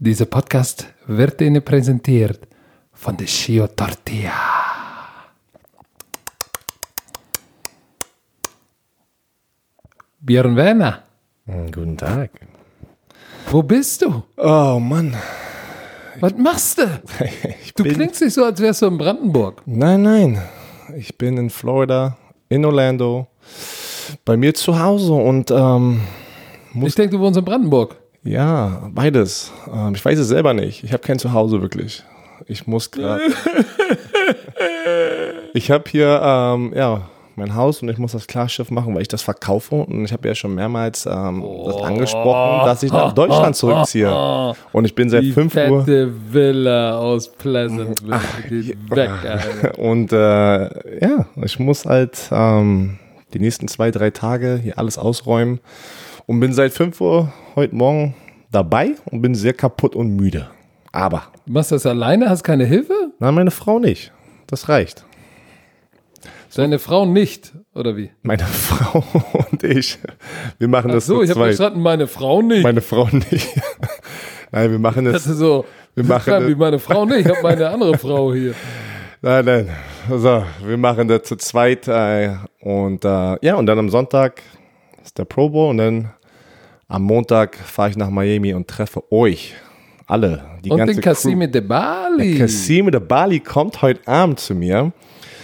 Dieser Podcast wird Ihnen präsentiert von der Shio Tortilla. Björn Werner, Guten Tag. wo bist du? Oh Mann. Was machst du? Du klingst nicht so, als wärst du in Brandenburg. Nein, nein. Ich bin in Florida, in Orlando, bei mir zu Hause und ähm, Ich denke, du wohnst in Brandenburg. ja, beides. Ähm, ich weiß es selber nicht. Ich habe kein Zuhause wirklich. Ich muss gerade. ich habe hier ähm, ja mein Haus und ich muss das Klarschiff machen, weil ich das verkaufe und ich habe ja schon mehrmals ähm, das angesprochen, dass ich nach Deutschland zurückziehe. Und ich bin seit Die 5 Uhr. fette Villa aus Pleasantville. Geht weg, Alter. Und äh, ja, ich muss halt ähm, die nächsten zwei, drei Tage hier alles ausräumen und bin seit 5 Uhr heute Morgen dabei und bin sehr kaputt und müde. Aber, Du machst das alleine? Hast keine Hilfe? na, meine Frau nicht. Das reicht. Deine Frau nicht, oder wie? Meine Frau und ich, wir machen Ach das so, zu ich habe verstanden, meine Frau nicht. Meine Frau nicht. Nein, wir machen das das. ist so, Wir das machen ist wie das- meine Frau nicht. Ich habe meine andere Frau hier. Nein, nein. So, wir machen das zu zweit. Äh, und äh, ja, und dann am Sonntag ist der Pro Bowl und dann am Montag fahre ich nach Miami und treffe euch. Alle. Die Und ganze den Cassime de Bali. Cassime de Bali kommt heute Abend zu mir.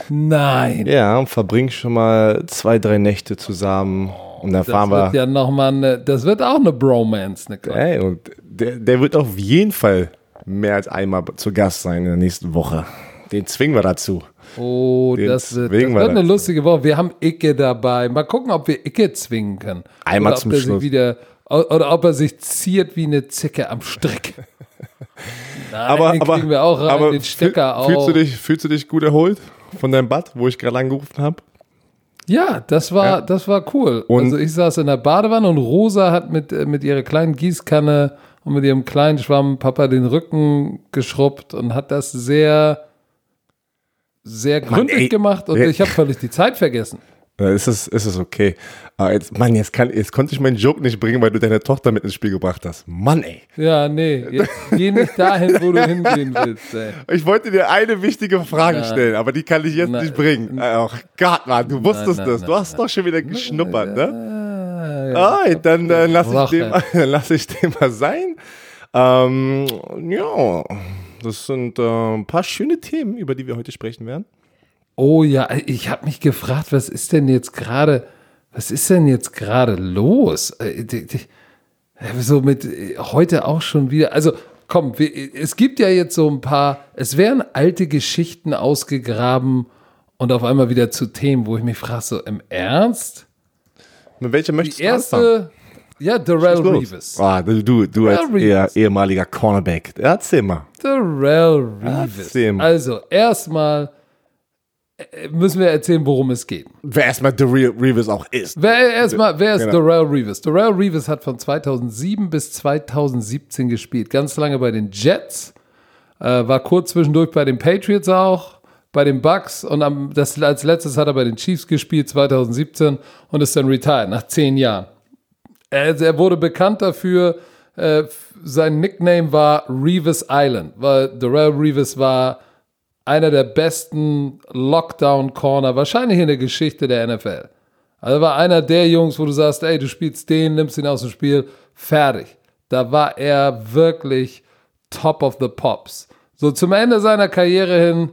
Nein. Ja, und verbringen schon mal zwei, drei Nächte zusammen. Und dann Das fahren wird wir. ja nochmal eine, das wird auch eine Bromance, ne? Ey, und der, der wird auf jeden Fall mehr als einmal zu Gast sein in der nächsten Woche. Den zwingen wir dazu. Oh, Den das wird, das wir wird eine dazu. lustige Woche. Wir haben Icke dabei. Mal gucken, ob wir Icke zwingen können. Einmal oder ob zum der Schluss. Sich wieder, oder ob er sich ziert wie eine Zicke am Strick. Nein, aber, den aber, kriegen wir auch rein, aber den Stecker fühl- auch. Fühlst du, dich, fühlst du dich gut erholt von deinem Bad, wo ich gerade angerufen habe? Ja, das war, Ja. das war cool. Und- also ich saß in der Badewanne und Rosa hat mit, äh, mit ihrer kleinen Gießkanne und mit ihrem kleinen Schwamm Papa den Rücken geschrubbt und hat das sehr, sehr gründlich ey. gemacht und Ja. ich habe völlig die Zeit vergessen. Ja, ist es, ist es okay. Aber jetzt, Mann, jetzt, kann, jetzt konnte ich meinen Joke nicht bringen, weil du deine Tochter mit ins Spiel gebracht hast. Mann, ey. Ja, nee, jetzt geh nicht dahin, wo du hingehen willst. Ey. Ich wollte dir eine wichtige Frage Nein. stellen, aber die kann ich jetzt Nein. nicht bringen. Ach Gott, Mann, du wusstest nein, das. nein, du hast doch schon wieder geschnuppert, ne? Ah, ja. Ah, dann äh, lass, ich den, mal- dann lass ich den mal sein. Ähm, ja, das sind äh, ein paar schöne Themen, über die wir heute sprechen werden. Oh ja, ich habe mich gefragt, was ist denn jetzt gerade, was ist denn jetzt gerade los? Äh, So mit äh, heute auch schon wieder. Also komm, es gibt ja jetzt so ein paar, es werden alte Geschichten ausgegraben und auf einmal wieder zu Themen, wo ich mich frage, so im Ernst? Mit welcher möchtest du anfangen? Ja, Darrell. Reeves. Ah, du, du, du als eher, ehemaliger Cornerback. Erzähl mal. Darrell Reeves. Mal. Also erstmal äh, müssen wir erzählen, worum es geht. Wer erstmal Real Reeves auch ist. Wer erstmal, wer ist Genau. Darrell Reeves? Darrell Reeves hat von 2007 bis 2017 gespielt, ganz lange bei den Jets, äh, war kurz zwischendurch bei den Patriots auch, bei den Bucks und am, das, als letztes hat er bei den Chiefs gespielt 2017 und ist dann retired nach zehn Jahren. Er, er wurde bekannt dafür, äh, sein Nickname war Reeves Island, weil Darrell Reeves war einer der besten Lockdown-Corner, wahrscheinlich in der Geschichte der NFL. Also war einer der Jungs, wo du sagst, ey, du spielst den, nimmst ihn aus dem Spiel, fertig. Da war er wirklich top of the pops. So zum Ende seiner Karriere hin,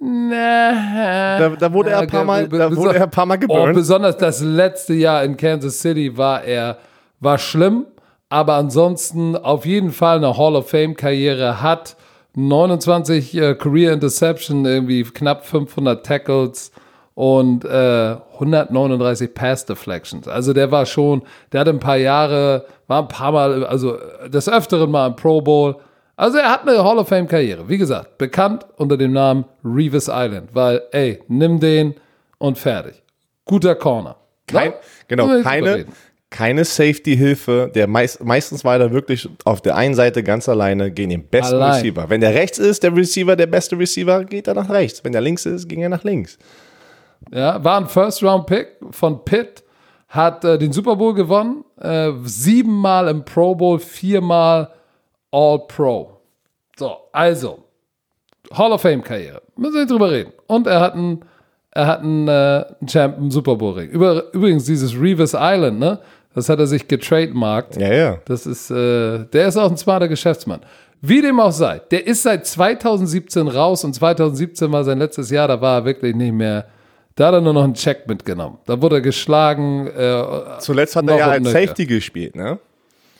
na, Da, da wurde er ein paar Mal, da wurde er ein paar Mal Oh, geburnt. besonders das letzte Jahr in Kansas City war er, war schlimm, aber ansonsten auf jeden Fall eine Hall of Fame Karriere hat 29 äh, Career Interception, irgendwie knapp 500 Tackles und äh, 139 Pass Deflections. Also der war schon, der hatte ein paar Jahre, war ein paar Mal, also des Öfteren mal im Pro Bowl. Also er hat eine Hall of Fame Karriere. Wie gesagt, bekannt unter dem Namen Reeves Island, weil, ey, nimm den und fertig. Guter Corner. Kein, genau, keine, keine Safety-Hilfe. Der meist, meistens war er wirklich auf der einen Seite ganz alleine gegen den besten Allein. Receiver. Wenn der rechts ist, der Receiver, der beste Receiver, geht er nach rechts. Wenn der links ist, ging er nach links. Ja, war ein First-Round-Pick von Pitt. hat äh, den Super Bowl gewonnen, äh, siebenmal im Pro Bowl, viermal All Pro. So, also, Hall of Fame Karriere. Müssen wir nicht drüber reden. Und er hat einen, er hat einen, äh, Champ, einen Super Bowl Ring. Über, übrigens, dieses Revis Island, ne? Das hat er sich getrademarkt. Ja, ja. Das ist, äh, der ist auch ein smarter Geschäftsmann. Wie dem auch sei, der ist seit 2017 raus und 2017 war sein letztes Jahr, da war er wirklich nicht mehr, da hat er nur noch einen Check mitgenommen. Da wurde er geschlagen. Äh, Zuletzt hat er ja als. Safety gespielt, ne?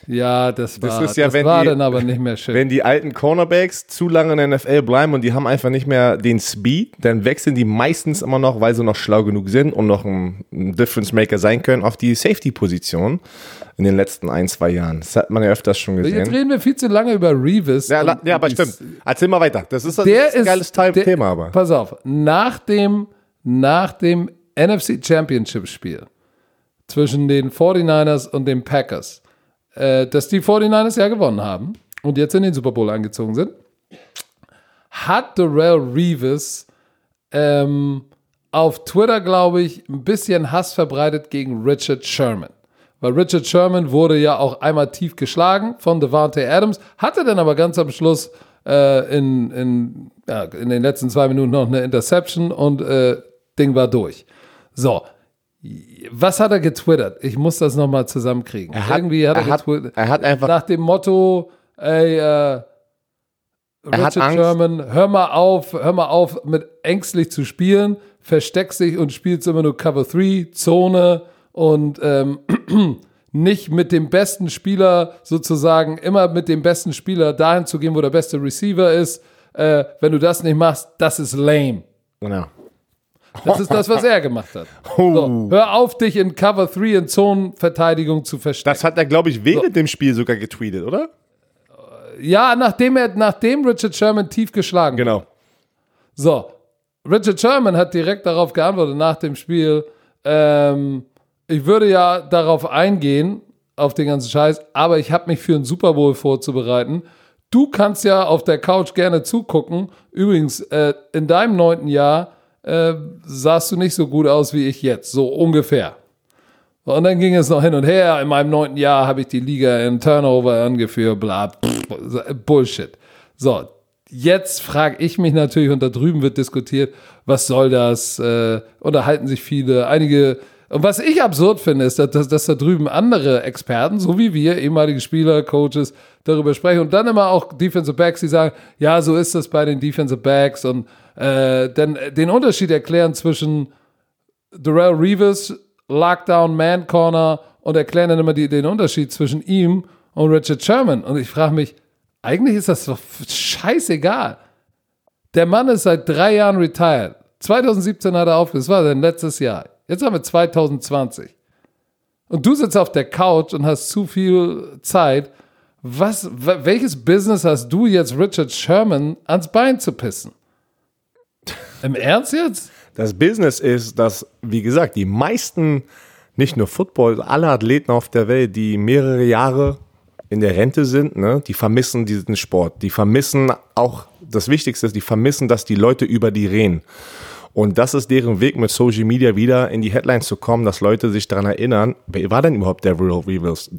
Ja, das war, Das das ist ja, wenn war die- dann aber nicht mehr schön. Wenn die alten Cornerbacks zu lange in der NFL bleiben und die haben einfach nicht mehr den Speed, dann wechseln die meistens immer noch, weil sie noch schlau genug sind und noch ein, ein Difference Maker sein können, auf die Safety-Position in den letzten ein, zwei Jahren. Das hat man ja öfters schon Jetzt gesehen. reden wir viel zu lange über Revis. Ja, la- ja aber stimmt. Erzähl mal weiter. Das ist, das ist ein ist geiles Teil- der, Thema, aber. Pass auf, nach dem, nach dem NFC Championship Spiel zwischen den 49ers und den Packers, äh, dass die 49ers ja gewonnen haben und jetzt in den Super Bowl eingezogen sind, hat Darrell Reeves ähm, auf Twitter, glaube ich, ein bisschen Hass verbreitet gegen Richard Sherman. Weil Richard Sherman wurde ja auch einmal tief geschlagen von Devante Adams, hatte dann aber ganz am Schluss äh, in, in, ja, in den letzten zwei Minuten noch eine Interception und äh, Ding war durch. So, was hat er getwittert? Ich muss das nochmal zusammenkriegen. Er hat- Irgendwie hat er, er hat- getwittert. er hat einfach- Nach dem Motto, ey, äh, Richard Angst. Sherman, hör mal auf, hör mal auf, mit ängstlich zu spielen, versteckst dich und spielst immer nur Cover 3, Zone und ähm, nicht mit dem besten Spieler sozusagen, immer mit dem besten Spieler dahin zu gehen, wo der beste Receiver ist. Äh, wenn du das nicht machst, das ist lame. Genau. Das ist das, was er gemacht hat. So, hör auf, dich in Cover 3 in Zonenverteidigung zu verstecken. Das hat er, glaube ich, während dem Spiel sogar getweetet, oder? ja, nachdem er, nachdem Richard Sherman tief geschlagen Genau. So, Richard Sherman hat direkt darauf geantwortet nach dem Spiel. Ähm, ich würde ja darauf eingehen, auf den ganzen Scheiß, aber ich habe mich für einen Super Bowl vorzubereiten. Du kannst ja auf der Couch gerne zugucken. Übrigens, äh, in deinem neunten Jahr äh, sahst du nicht so gut aus wie ich jetzt, so ungefähr. Und dann ging es noch hin und her. In meinem neunten Jahr habe ich die Liga in Turnover angeführt, bla, Bullshit. So, jetzt frage ich mich natürlich, und da drüben wird diskutiert, was soll das? Äh, unterhalten sich viele, einige. Und was ich absurd finde, ist, dass, dass, dass da drüben andere Experten, so wie wir, ehemalige Spieler, Coaches, darüber sprechen und dann immer auch Defensive Backs, die sagen, ja, so ist das bei den Defensive Backs und äh, dann den Unterschied erklären zwischen Darrell Reeves, Lockdown, Man Corner und erklären dann immer die, den Unterschied zwischen ihm und Richard Sherman. Und ich frage mich, eigentlich ist das doch scheißegal. Der Mann ist seit drei Jahren retired. 2017 hat er aufgehört, das war sein letztes Jahr. Jetzt haben wir 2020. Und du sitzt auf der Couch und hast zu viel Zeit. Was, welches Business hast du jetzt, Richard Sherman ans Bein zu pissen? Im Ernst jetzt? Das Business ist, dass, wie gesagt, die meisten, nicht nur Football, alle Athleten auf der Welt, die mehrere Jahre in der Rente sind, ne, die vermissen diesen Sport. Die vermissen auch, das Wichtigste ist, die vermissen, dass die Leute über die reden. Und das ist deren Weg, mit Social Media wieder in die Headlines zu kommen, dass Leute sich daran erinnern, wer war denn überhaupt der Real Reeves?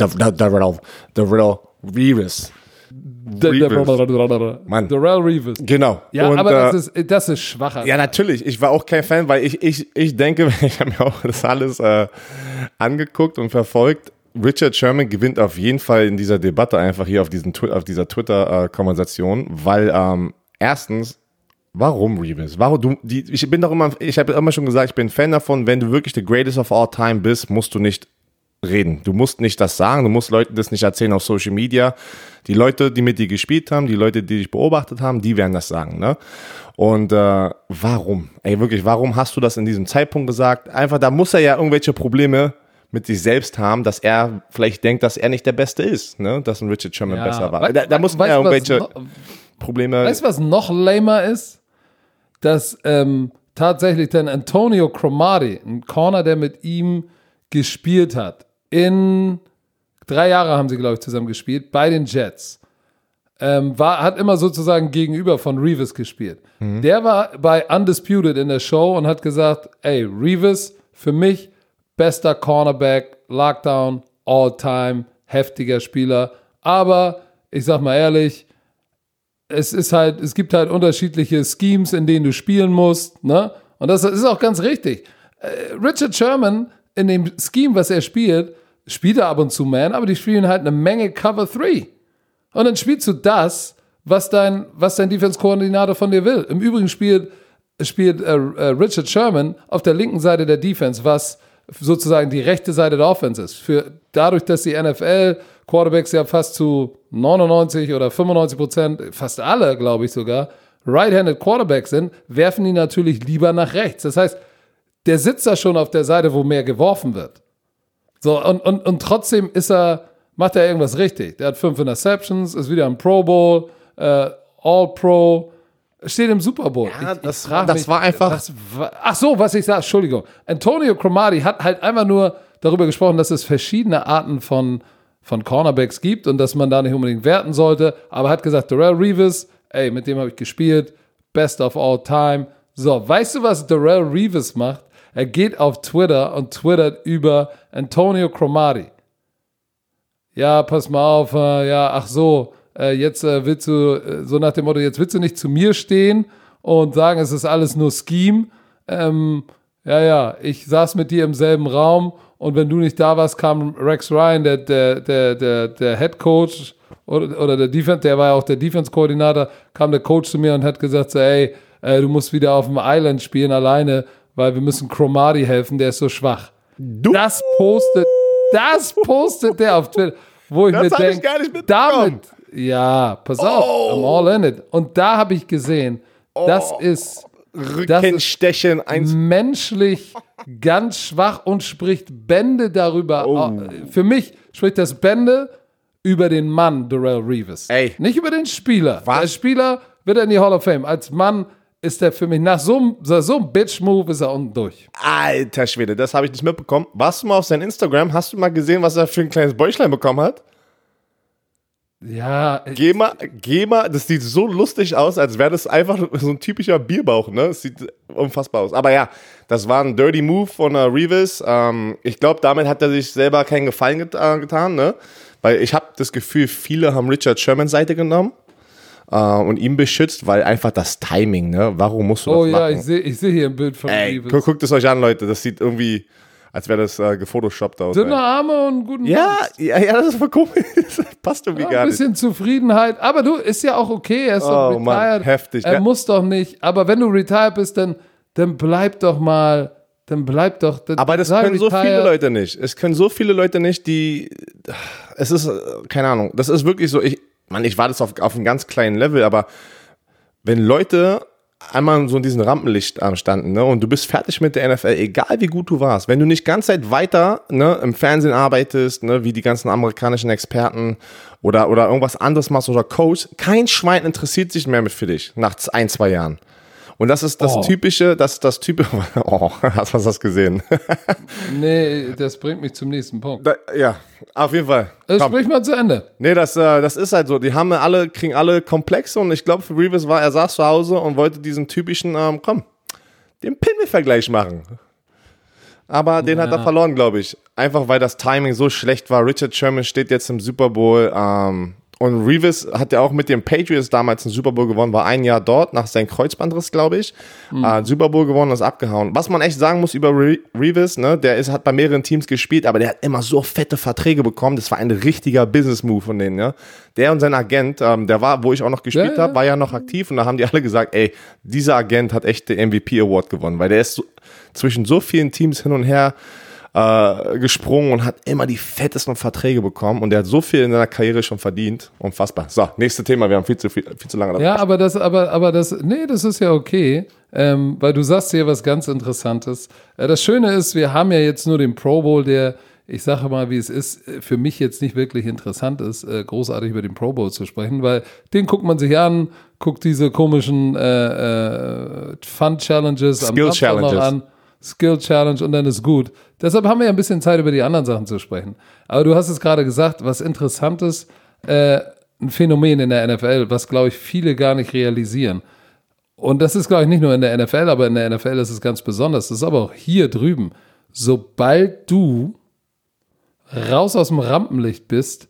Real Reeves. Mann. Darrell Reeves. Genau. Ja, Und, aber äh, das, ist, das ist schwacher. Ja, natürlich. Ich war auch kein Fan, weil ich, ich, ich denke, ich habe mir auch das alles äh, angeguckt und verfolgt. Richard Sherman gewinnt auf jeden Fall in dieser Debatte einfach hier auf, diesen, auf dieser Twitter-Konversation, weil ähm, erstens, warum Reeves? Warum du, die, ich bin doch immer, ich habe immer schon gesagt, ich bin Fan davon, wenn du wirklich the greatest of all time bist, musst du nicht reden. Du musst nicht das sagen, du musst Leuten das nicht erzählen auf Social Media. Die Leute, die mit dir gespielt haben, die Leute, die dich beobachtet haben, die werden das sagen. Ne? Und äh, warum? Ey, wirklich, warum hast du das in diesem Zeitpunkt gesagt? Einfach, da muss er ja irgendwelche Probleme mit sich selbst haben, dass er vielleicht denkt, dass er nicht der Beste ist, ne? dass ein Richard Sherman Ja. besser war. Da, da muss man ja was irgendwelche noch- Probleme. Weißt du, was noch lamer ist? Dass ähm, tatsächlich dann Antonio Cromartie, ein Corner, der mit ihm gespielt hat, in drei Jahre haben sie, glaube ich, zusammen gespielt, bei den Jets. Ähm, war, hat immer sozusagen gegenüber von Reeves gespielt. Der war bei Undisputed in der Show und hat gesagt, ey, Reeves, für mich bester Cornerback, Lockdown, All-Time, heftiger Spieler. Aber ich sag mal ehrlich, es ist halt, es gibt halt unterschiedliche Schemes, in denen du spielen musst, ne? Und das ist auch ganz richtig. Äh, Richard Sherman in dem Scheme, was er spielt, spielt er ab und zu Man, aber die spielen halt eine Menge Cover 3. Und dann spielst du das, was dein, was dein Defense-Koordinator von dir will. Im Übrigen spielt, spielt äh, äh, Richard Sherman auf der linken Seite der Defense, was sozusagen die rechte Seite der Offense ist. Für, dadurch, dass die NFL Quarterbacks ja fast zu 99 oder 95 Prozent, fast alle, glaube ich sogar, right-handed Quarterbacks sind, werfen die natürlich lieber nach rechts. Das heißt, der sitzt da schon auf der Seite, wo mehr geworfen wird. So, und, und, und trotzdem ist er, macht er irgendwas richtig. Der hat fünf Interceptions, ist wieder im Pro Bowl, äh, All-Pro, steht im Super Bowl. Ja, ich, das, ich das mich, war einfach. Was, ach so, was ich sage, Entschuldigung. Antonio Cromartie hat halt einfach nur darüber gesprochen, dass es verschiedene Arten von, von Cornerbacks gibt und dass man da nicht unbedingt werten sollte, aber hat gesagt, Darrell Reeves, ey, mit dem habe ich gespielt, best of all time. So, weißt du, was Darrell Reeves macht? Er geht auf Twitter und twittert über Antonio Cromartie. Ja, pass mal auf, äh, ja, ach so, äh, jetzt äh, willst du, äh, so nach dem Motto, jetzt willst du nicht zu mir stehen und sagen, es ist alles nur Scheme. Ähm, ja, ja, ich saß mit dir im selben Raum und wenn du nicht da warst, kam Rex Ryan, der, der, der, der, der Head Coach oder, oder der Defense, der war ja auch der Defense-Koordinator, kam der Coach zu mir und hat gesagt, so, ey, äh, du musst wieder auf dem Island spielen alleine, weil wir müssen Cromartie helfen, der ist so schwach. Du? Das postet, das postet der auf Twitter, wo ich das mir denke, damit, ja, pass auf, I'm Oh. all in it. Und da habe ich gesehen, das ist das ist Rückenstechen, eins. menschlich ganz schwach und spricht Bände darüber. Oh. Für mich spricht das Bände über den Mann Darrell Reeves. Ey. Nicht über den Spieler. Was? Als Spieler wird er in die Hall of Fame. Als Mann ist er für mich nach so einem, so einem Bitch-Move ist er unten durch. Alter Schwede, das habe ich nicht mitbekommen. Warst du mal auf sein Instagram? Hast du mal gesehen, was er für ein kleines Bäuchlein bekommen hat? Ja, Geh mal, geh mal, das sieht so lustig aus, als wäre das einfach so ein typischer Bierbauch, ne? Das sieht unfassbar aus. Aber ja, das war ein Dirty Move von uh, Reeves. Ähm, ich glaube, damit hat er sich selber keinen Gefallen get äh, getan, ne? Weil ich habe das Gefühl, viele haben Richard Sherman Seite genommen äh, und ihn beschützt, weil einfach das Timing, ne? Warum musst du oh das ja, machen? ich sehe ich seh hier ein Bild von Ey, guckt, guckt es euch an, Leute. Das sieht irgendwie, als wäre das äh, gefotoshoppt aus. Dünne. Arme und guten Ja, ja, ja, das ist voll komisch. Das passt irgendwie Ja, gar ein nicht. bisschen Zufriedenheit. Aber du, ist ja auch okay. Er ist doch Oh, Mann, retired. heftig. Er Ja. muss doch nicht. Aber wenn du retired bist, dann, dann bleib doch mal. Dann bleib doch. Dann Aber das können so viele Leute nicht. Es können so viele Leute nicht, die. Es ist, äh, keine Ahnung, das ist wirklich so. Ich, Mann, ich war das auf, auf einem ganz kleinen Level, aber wenn Leute einmal so in diesem Rampenlicht ähm, standen, ne, und du bist fertig mit der NFL, egal wie gut du warst, wenn du nicht ganz Zeit weiter ne, im Fernsehen arbeitest, ne, wie die ganzen amerikanischen Experten oder, oder irgendwas anderes machst oder Coach, kein Schwein interessiert sich mehr mit für dich nach ein, zwei Jahren. Und das ist das Oh. typische, das das typische, oh, hast du das gesehen? Nee, das bringt mich zum nächsten Punkt. Da, ja, auf jeden Fall. Äh, Komm. sprich mal zu Ende. Nee, das, äh, das ist halt so. Die haben alle, kriegen alle Komplexe und ich glaube, für Reeves war, er saß zu Hause und wollte diesen typischen, ähm, komm, den Pimmel-Vergleich machen. Aber den hat er verloren, glaube ich. Einfach weil das Timing so schlecht war. Richard Sherman steht jetzt im Super Bowl. Ähm, und Reeves hat ja auch mit den Patriots damals einen Super Bowl gewonnen, war ein Jahr dort, nach seinem Kreuzbandriss, glaube ich. Äh, Super Bowl gewonnen ist abgehauen. Was man echt sagen muss über Re Reeves, ne, der ist, hat bei mehreren Teams gespielt, aber der hat immer so fette Verträge bekommen. Das war ein richtiger Business-Move von denen, ja. Der und sein Agent, ähm, der war, wo ich auch noch gespielt ja. habe, war ja noch aktiv und da haben die alle gesagt, ey, dieser Agent hat echt den MVP Award gewonnen, weil der ist so, zwischen so vielen Teams hin und her äh, gesprungen und hat immer die fettesten Verträge bekommen und der hat so viel in seiner Karriere schon verdient. Unfassbar. So, nächstes Thema, wir haben viel zu, viel, viel zu lange Ja, aber das, aber, aber das, nee, das ist ja okay, ähm, weil du sagst hier was ganz Interessantes. Äh, das Schöne ist, wir haben ja jetzt nur den Pro Bowl, der, ich sage mal, wie es ist, äh, für mich jetzt nicht wirklich interessant ist, äh, großartig über den Pro Bowl zu sprechen, weil den guckt man sich an, guckt diese komischen äh, äh, Fun Challenges am Skill noch Challenges. an. Skill Challenge und dann ist gut. Deshalb haben wir ja ein bisschen Zeit, über die anderen Sachen zu sprechen. Aber du hast es gerade gesagt, was Interessantes, äh, ein Phänomen in der NFL, was, glaube ich, viele gar nicht realisieren. Und das ist, glaube ich, nicht nur in der NFL, aber in der NFL ist es ganz besonders. Das ist aber auch hier drüben sobald du raus aus dem Rampenlicht bist,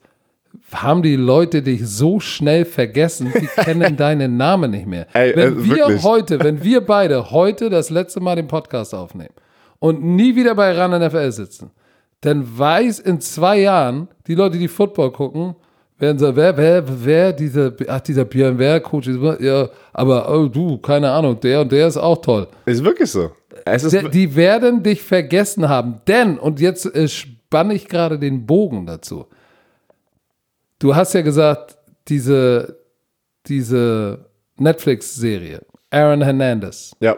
haben die Leute dich so schnell vergessen, die kennen deinen Namen nicht mehr. Ey, wenn äh, wir wirklich. heute, wenn wir beide heute das letzte Mal den Podcast aufnehmen und nie wieder bei RAN NFL sitzen, dann weiß in zwei Jahren die Leute, die Football gucken, werden so, wer, wer, wer, dieser, ach, dieser Björn, wer, Coach, ja, aber oh, du, keine Ahnung, der und der ist auch toll. Ist wirklich so. Ist, Die, die werden dich vergessen haben, denn, und jetzt äh, spanne ich gerade den Bogen dazu. Du hast ja gesagt, diese, diese Netflix-Serie, Aaron Hernandez. ja.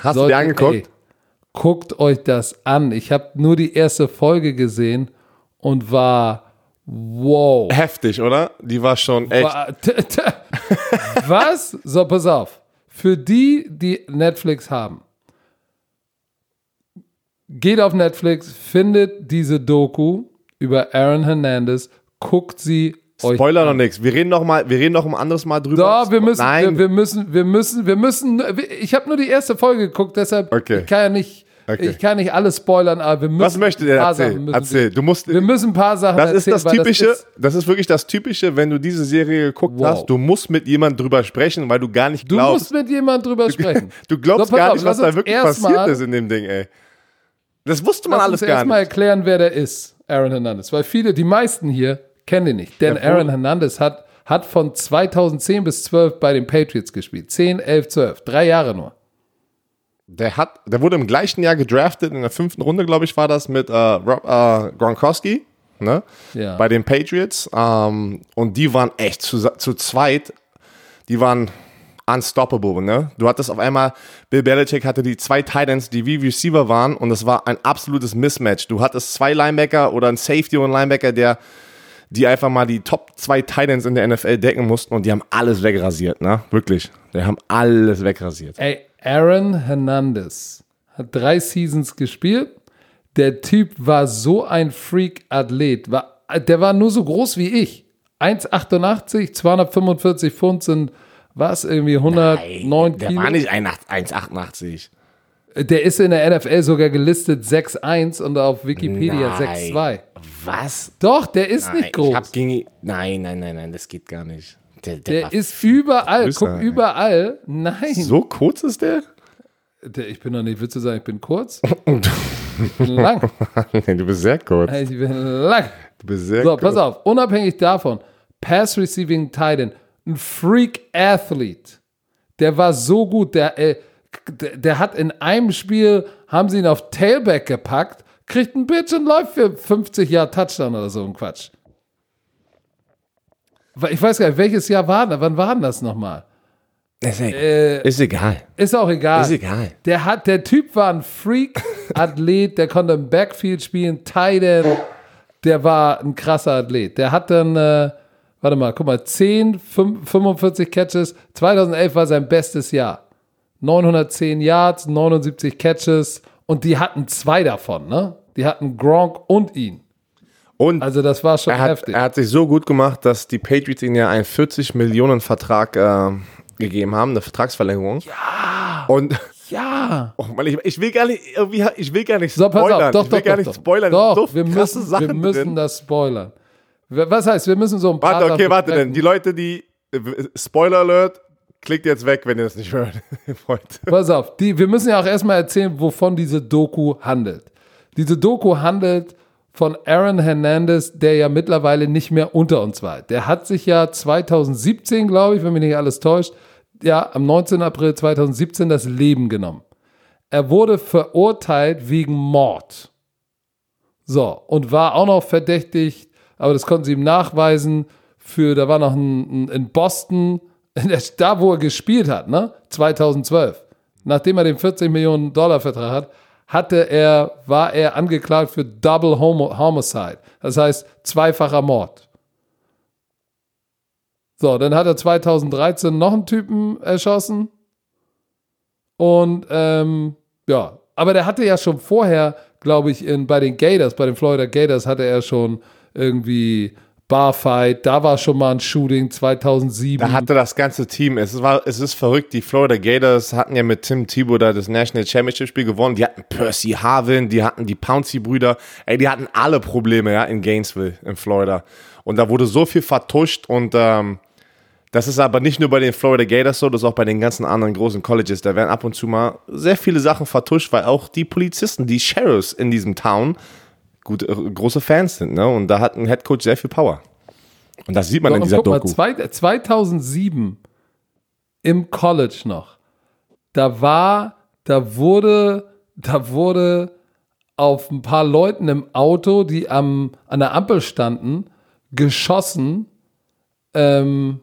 Hast du Sollte- dir angeguckt? Ey, guckt euch das an. Ich habe nur die erste Folge gesehen und war wow. Heftig, oder? Die war schon echt. Wa- t- t- Was? So, pass auf. Für die, die Netflix haben, geht auf Netflix, findet diese Doku über Aaron Hernandez, guckt sie euch Spoiler noch nichts. Wir reden noch mal, wir reden noch ein anderes Mal drüber. da, wir müssen, Nein. wir, wir müssen, wir müssen, wir müssen. Ich habe nur die erste Folge geguckt, deshalb Okay. ich kann ja nicht, Okay. ich kann nicht alles spoilern, aber wir müssen. Was ein paar erzählen? Erzähl. Du musst. Wir müssen ein paar Sachen Das ist erzählen. das Typische, ist- das ist wirklich das Typische, wenn du diese Serie geguckt Wow. hast, du musst mit jemandem drüber sprechen, weil du gar nicht du glaubst. musst mit jemand drüber sprechen. Du glaubst So, gar auf, nicht, was da wirklich erst passiert mal- ist in dem Ding, ey. Das wusste man Lass alles uns gar erstmal nicht. erklären, wer der ist, Aaron Hernandez. Weil viele, die meisten hier, kennen ihn nicht. Denn Ja, Aaron Hernandez hat, hat von 2010 bis 12 bei den Patriots gespielt. 10, 11, 12. Drei Jahre nur. Der hat, der wurde im gleichen Jahr gedraftet, in der fünften Runde, glaube ich, war das mit äh, Rob, äh, Gronkowski, ne? Ja. Bei den Patriots. Ähm, und die waren echt zu, zu zweit, die waren unstoppable, ne? Du hattest auf einmal, Bill Belichick hatte die zwei Titans, die wie Receiver waren und es war ein absolutes Mismatch. Du hattest zwei Linebacker oder ein Safety und Linebacker, der die einfach mal die Top zwei Titans in der NFL decken mussten und die haben alles wegrasiert, ne? Wirklich. Die haben alles wegrasiert. Ey, Aaron Hernandez hat drei Seasons gespielt. Der Typ war so ein Freak-Athlet. War, der war nur so groß wie ich. 1,88, 245 Pfund sind, was, irgendwie 109 der Kilo. war nicht 1,88. Der ist in der NFL sogar gelistet 6'1 und auf Wikipedia Nein. 6'2. Was? Doch, der ist nicht Ich groß. hab gegen, nein, nein, nein, nein, das geht gar nicht. Der, der Der ist überall. größer, Guck, überall. Nein. so kurz ist der? Der, ich bin doch nicht, willst du sagen, ich bin kurz? Ich lang. nee, du bist sehr kurz. Ich bin lang. Du bist sehr So, kurz. pass auf. Unabhängig davon, Pass Receiving Titan, ein Freak Athlete. Der war so gut. Der, äh, der, der hat in einem Spiel, haben sie ihn auf Tailback gepackt, kriegt ein Bitch und läuft für 50 Jahre Touchdown oder so ein Quatsch. Ich weiß gar nicht, welches Jahr war das? Wann war denn das nochmal? Ist, egal. ist egal. Ist auch egal. Ist egal. Der, hat, der Typ war ein Freak-Athlet, der konnte im Backfield spielen, Tight End. Der war ein krasser Athlet. Der hat dann, äh, warte mal, guck mal, 10, 5, 45 Catches. 2011 war sein bestes Jahr. 910 Yards, 79 Catches. Und die hatten zwei davon, ne? Die hatten Gronk und ihn. Und Also das war schon er, hat, heftig. er hat sich so gut gemacht, dass die Patriots ihm ja einen 40 Millionen Vertrag äh, gegeben haben, eine Vertragsverlängerung. Ja. Und ja. oh Mann, ich, ich will gar nicht, ich will gar nicht So, pass spoilern. auf, doch, ich will doch, gar doch, nicht spoilern. Doch, so wir müssen, Sachen wir müssen drin. das spoilern. Was heißt, wir müssen so ein paar Warte, okay, warte denn. Die Leute, die äh, Spoiler Alert, klickt jetzt weg, wenn ihr das nicht hört. Pass auf, die, wir müssen ja auch erstmal erzählen, wovon diese Doku handelt. Diese Doku handelt von Aaron Hernandez, der ja mittlerweile nicht mehr unter uns war. Der hat sich ja 2017, glaube ich, wenn mich nicht alles täuscht, ja, am 19. April 2017 das Leben genommen. Er wurde verurteilt wegen Mord. So, und war auch noch verdächtigt, aber das konnten sie ihm nachweisen, für, da war noch ein, ein in Boston, da wo er gespielt hat, ne? 2012. Nachdem er den 40 Millionen Dollar Vertrag hat, hatte er, war er angeklagt für Double Homicide. Das heißt, zweifacher Mord. So, dann hat er 2013 noch einen Typen erschossen. Und ähm, ja, aber der hatte ja schon vorher, glaube ich, in, bei den Gators, bei den Florida Gators hatte er schon irgendwie Barfight, da war schon mal ein Shooting 2007. Da hatte das ganze Team, es, war, es ist verrückt, die Florida Gators hatten ja mit Tim Tebow da das National Championship Spiel gewonnen, die hatten Percy Harvin, die hatten die Pouncy-Brüder, ey, die hatten alle Probleme, ja, in Gainesville, in Florida. Und da wurde so viel vertuscht und ähm, das ist aber nicht nur bei den Florida Gators so, das ist auch bei den ganzen anderen großen Colleges. Da werden ab und zu mal sehr viele Sachen vertuscht, weil auch die Polizisten, die Sheriffs in diesem Town, gut, äh, große Fans sind. Ne? Und da hat ein Head Coach sehr viel Power. Und das sieht man So, in dieser guck mal, Doku. zwei, 2007 im College noch, da war, da wurde, da wurde auf ein paar Leuten im Auto, die am, an der Ampel standen, geschossen, ähm,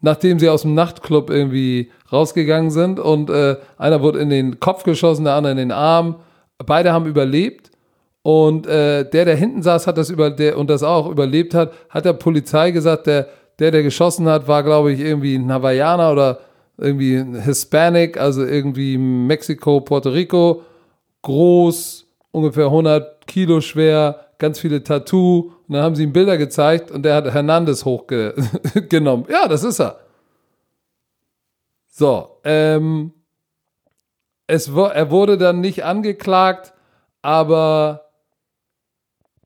nachdem sie aus dem Nachtclub irgendwie rausgegangen sind und äh, einer wurde in den Kopf geschossen, der andere in den Arm. Beide haben überlebt und äh, der, der hinten saß, hat das über der und das auch überlebt hat, hat der Polizei gesagt, der, der, der geschossen hat, war, glaube ich, irgendwie ein Hawaiianer oder irgendwie ein Hispanic, also irgendwie Mexiko, Puerto Rico, groß, ungefähr 100 Kilo schwer, ganz viele Tattoo. Und dann haben sie ihm Bilder gezeigt und der hat Hernandez hochgenommen. ja, das ist er. So, ähm, es, er wurde dann nicht angeklagt, aber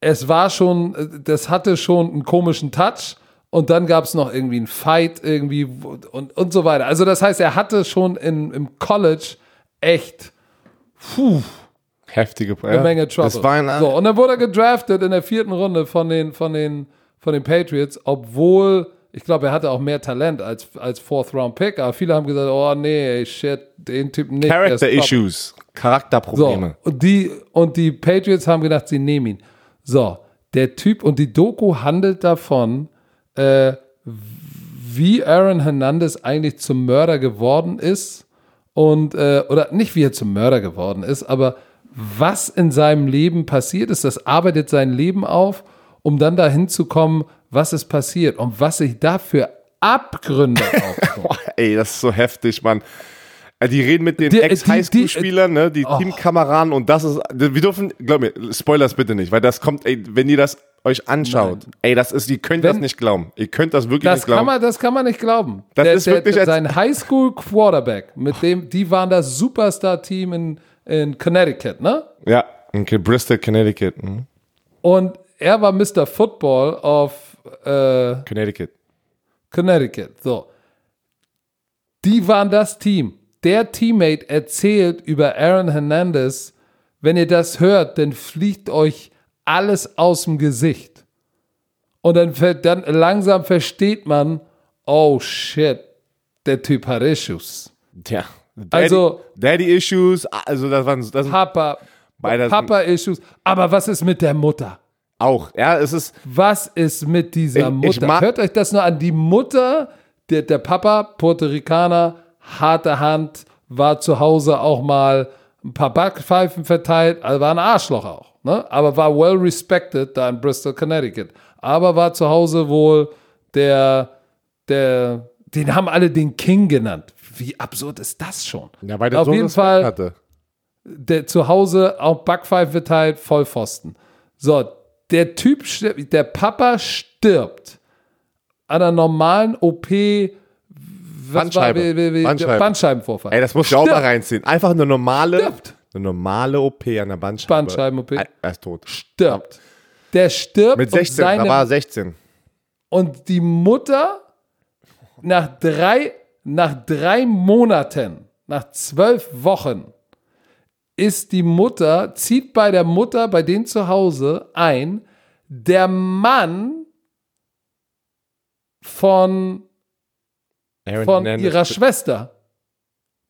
es war schon, äh, das hatte schon einen komischen Touch. Und dann gab es noch irgendwie einen Fight irgendwie und, und so weiter. Also das heißt, er hatte schon in, im College echt puh, Heftige eine Menge Trouble. Das war ein, so, und dann wurde er gedraftet in der vierten Runde von den, von den, von den Patriots, obwohl, ich glaube, er hatte auch mehr Talent als, als Fourth Round Pick, aber viele haben gesagt, oh nee, shit, den Typen nicht. Character. Issues, So, Charakterprobleme. und die, und die Patriots haben gedacht, sie nehmen ihn. So, der Typ, und die Doku handelt davon, äh, wie Aaron Hernandez eigentlich zum Mörder geworden ist. Und, äh, oder nicht wie er zum Mörder geworden ist, aber was in seinem Leben passiert ist, das arbeitet sein Leben auf, um dann dahin zu kommen, was ist passiert und was sich da für Abgründe. Boah, ey, das ist so heftig, Mann. Äh, Die reden mit den die- Ex-Highschool-Spielern, ne, die Oh. Teamkameraden und das ist, wir dürfen, glaub mir, Spoilers bitte nicht, weil das kommt, ey, wenn ihr das euch anschaut, ey, das ist, ihr könnt das Wenn- nicht glauben. Ihr könnt das wirklich Das nicht glauben. kann, man, das kann man nicht glauben. Das der, ist der, wirklich sein Highschool-Quarterback, mit dem, die waren das Superstar-Team in, in Connecticut, ne? ja, okay, Bristol, Connecticut. Mhm. Und er war Mr. Football of äh, Connecticut. Connecticut. So. Die waren das Team. Der Teammate erzählt über Aaron Hernandez. Wenn ihr das hört, dann fliegt euch alles aus dem Gesicht. Und dann, dann langsam versteht man, oh shit, der Typ hat Issues. Tja. Daddy, Also- Daddy Issues, also das waren, das Papa, Beide- Papa-Issues. Aber was ist mit der Mutter? auch, ja, es ist, Was ist mit dieser Ich- ich Mutter? mag- Hört euch das nur an. Die Mutter, der, der Papa, Puerto Ricaner, harte Hand, war zu Hause auch mal ein paar Backpfeifen verteilt, also war ein Arschloch auch, ne? aber war well respected da in Bristol, Connecticut. Aber war zu Hause wohl der, der, den haben alle den King genannt. Wie absurd ist das schon? ja, weil der Auf so jeden Fall hatte. der zu Hause auch Backpfeife verteilt, Vollpfosten. So, der Typ stirbt, der Papa stirbt an einer normalen OP. Bandscheibe. Bandscheibe. Bandscheibenvorfall. Ey, das muss ich auch mal reinziehen. Einfach eine normale, Stirbt. eine normale OP an der Bandscheibe. Bandscheiben-OP. Er ist tot. Stirbt. Der stirbt Mit und 16, da seine, war er 16. und die Mutter nach drei, nach drei Monaten, nach zwölf Wochen, ist die Mutter, zieht bei der Mutter, bei denen zu Hause ein, der Mann von, Aaron von Hernandez- ihrer Schwester.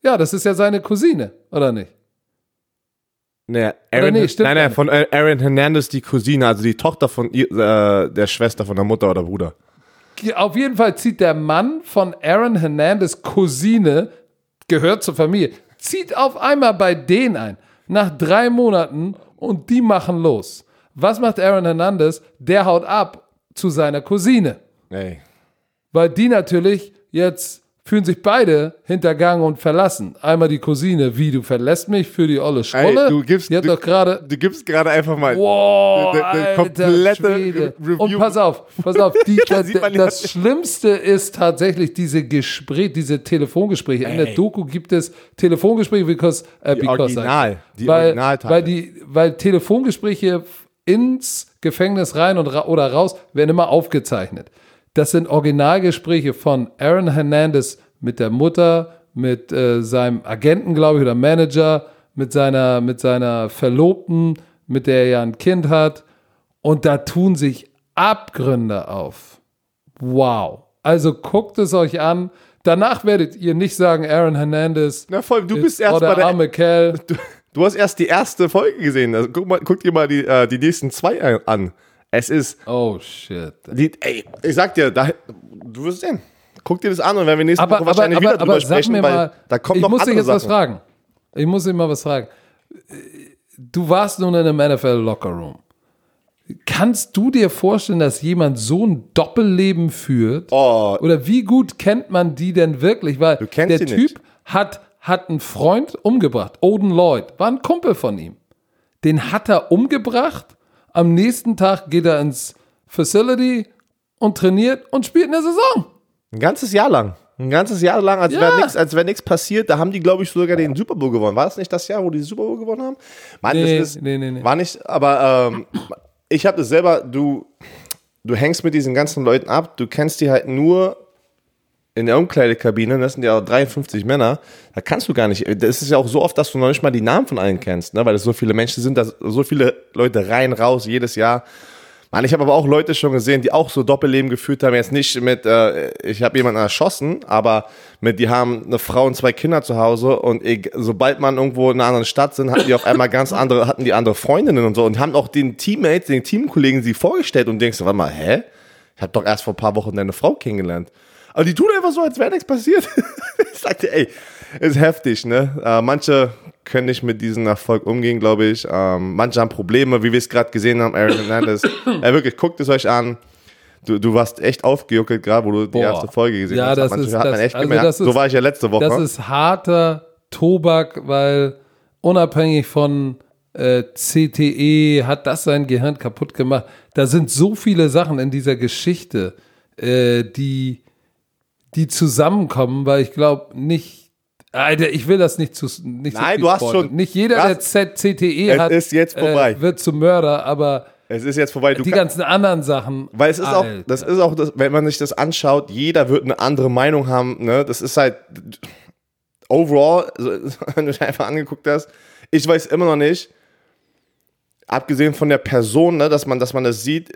Ja, das ist ja seine Cousine, oder nicht? Nee, Aaron, nee, stimmt nein, nein, von Aaron Hernandez, die Cousine, also die Tochter von ihr, äh, der Schwester von der Mutter oder Bruder. Auf jeden Fall zieht der Mann von Aaron Hernandez Cousine, gehört zur Familie, zieht auf einmal bei denen ein. Nach drei Monaten und die machen los. Was macht Aaron Hernandez? Der haut ab zu seiner Cousine. Ey. Weil die natürlich jetzt fühlen sich beide hintergangen und verlassen. Einmal die Cousine, wie du verlässt mich für die olle Schrolle. Ey, du gibst, die du, doch gerade du gibst gerade einfach mal Wow, der- der Alter, komplette Schwede. Review. Und pass auf, pass auf, die, da das, das ja- Schlimmste ist tatsächlich diese Gespräch, diese Telefongespräche. In der Ey. Doku gibt es Telefongespräche, because, äh, because Original, die weil, Originalteile. weil die, weil Telefongespräche ins Gefängnis rein und ra oder raus werden immer aufgezeichnet. Das sind Originalgespräche von Aaron Hernandez mit der Mutter, mit äh, seinem Agenten, glaube ich, oder Manager, mit seiner, mit seiner Verlobten, mit der er ja ein Kind hat. Und da tun sich Abgründe auf. Wow. Also guckt es euch an. Danach werdet ihr nicht sagen, Aaron Hernandez Na voll, du ist- bist erst bei der, arme Kerl. du, du hast erst die erste Folge gesehen. Also guck, mal, guck dir mal die, äh, die nächsten zwei an. Es ist, Oh shit. die, ey, ich sag dir, da, du wirst sehen. Guck dir das an und wenn wir nächste Aber, Woche aber, wahrscheinlich aber, wieder drüber sprechen, mir weil mal, da kommt ich noch muss dich jetzt was Sachen. fragen. Ich muss dich mal was fragen. Du warst nun in einem NFL Locker Room. Kannst du dir vorstellen, dass jemand so ein Doppelleben führt? Oh. Oder wie gut kennt man die denn wirklich? Weil der Typ nicht. hat, hat einen Freund umgebracht. Odin Lloyd war ein Kumpel von ihm. Den hat er umgebracht. Am nächsten Tag geht er ins Facility und trainiert und spielt in der Saison. Ein ganzes Jahr lang. Ein ganzes Jahr lang, als Ja. wäre nichts wär passiert. Da haben die, glaube ich, sogar den Super Bowl gewonnen. War das nicht das Jahr, wo die Super Bowl gewonnen haben? Mann, Nee, ist, nee, nee, nee. War nicht, aber ähm, ich habe das selber, du, du hängst mit diesen ganzen Leuten ab, du kennst die halt nur in der Umkleidekabine, das sind ja auch 53 Männer, da kannst du gar nicht, das ist ja auch so oft, dass du noch nicht mal die Namen von allen kennst, ne? weil es so viele Menschen sind, dass so viele Leute rein, raus, jedes Jahr. Mann, ich habe aber auch Leute schon gesehen, die auch so Doppelleben geführt haben. Jetzt nicht mit, äh, ich habe jemanden erschossen, aber mit, die haben eine Frau und zwei Kinder zu Hause und ich, sobald man irgendwo in einer anderen Stadt sind, hatten die auf einmal ganz andere, hatten die andere Freundinnen und so und haben auch den Teammates, den Teamkollegen sie vorgestellt und denkst, warte mal, hä? Ich habe doch erst vor ein paar Wochen deine Frau kennengelernt. Aber die tun einfach so, als wäre nichts passiert. ich sagte, ey, ist heftig, ne? Äh, manche können nicht mit diesem Erfolg umgehen, glaube ich. Ähm, manche haben Probleme, wie wir es gerade gesehen haben, Aaron Hernandez. äh, wirklich, guckt es euch an. Du, du warst echt aufgejuckelt, gerade wo du die Boah. erste Folge gesehen Ja, hast. das Manche ist- hat man das- echt also gemerkt. das ist- so war ich ja letzte Woche. Das ist harter Tobak, weil unabhängig von äh, CTE hat das sein Gehirn kaputt gemacht. Da sind so viele Sachen in dieser Geschichte, äh, die, die zusammenkommen, weil ich glaube nicht. Alter, ich will das nicht zu nicht so Nein, viel du hast schon- Nicht jeder, der hast- Z CTE Es hat, ist jetzt vorbei. Äh, wird zum Mörder, aber es ist jetzt vorbei. Du die ganzen anderen Sachen. Weil es ist auch, Alter. das ist auch, das, wenn man sich das anschaut, jeder wird eine andere Meinung haben. Ne? Das ist halt overall, so, wenn du dich einfach angeguckt hast, ich weiß immer noch nicht, abgesehen von der Person, ne, dass man, dass man das sieht,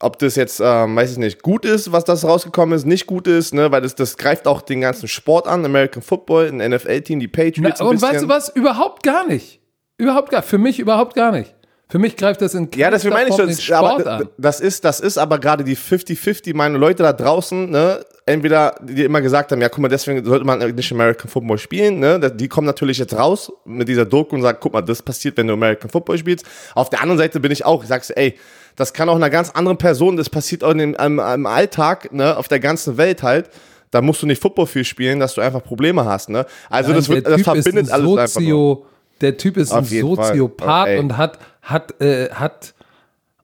ob das jetzt, ähm, weiß ich nicht, gut ist, was das rausgekommen ist, nicht gut ist, ne, weil das, das greift auch den ganzen Sport an, American Football, ein NFL-Team, die Na, Patriots. ein und weißt du was? Überhaupt gar nicht. Überhaupt gar Für mich überhaupt gar nicht. Für mich greift das in Ja, das meine ich schon. Das, aber Sport d- an. das ist, das ist aber gerade die 50-50 meine Leute da draußen, ne? Entweder, die immer gesagt haben, ja, guck mal, deswegen sollte man nicht American Football spielen, ne? Die kommen natürlich jetzt raus mit dieser Doku und sagen, guck mal, das passiert, wenn du American Football spielst. Auf der anderen Seite bin ich auch, ich sag's, ey, das kann auch einer ganz anderen Person, das passiert auch in dem, im, im Alltag, ne? Auf der ganzen Welt halt. Da musst du nicht Football viel spielen, dass du einfach Probleme hast, ne? Also, das, Nein, wird, der das verbindet alles einfach. Nur. Der Typ ist Auf ein. Soziopath Ey. und hat, hat, äh, hat,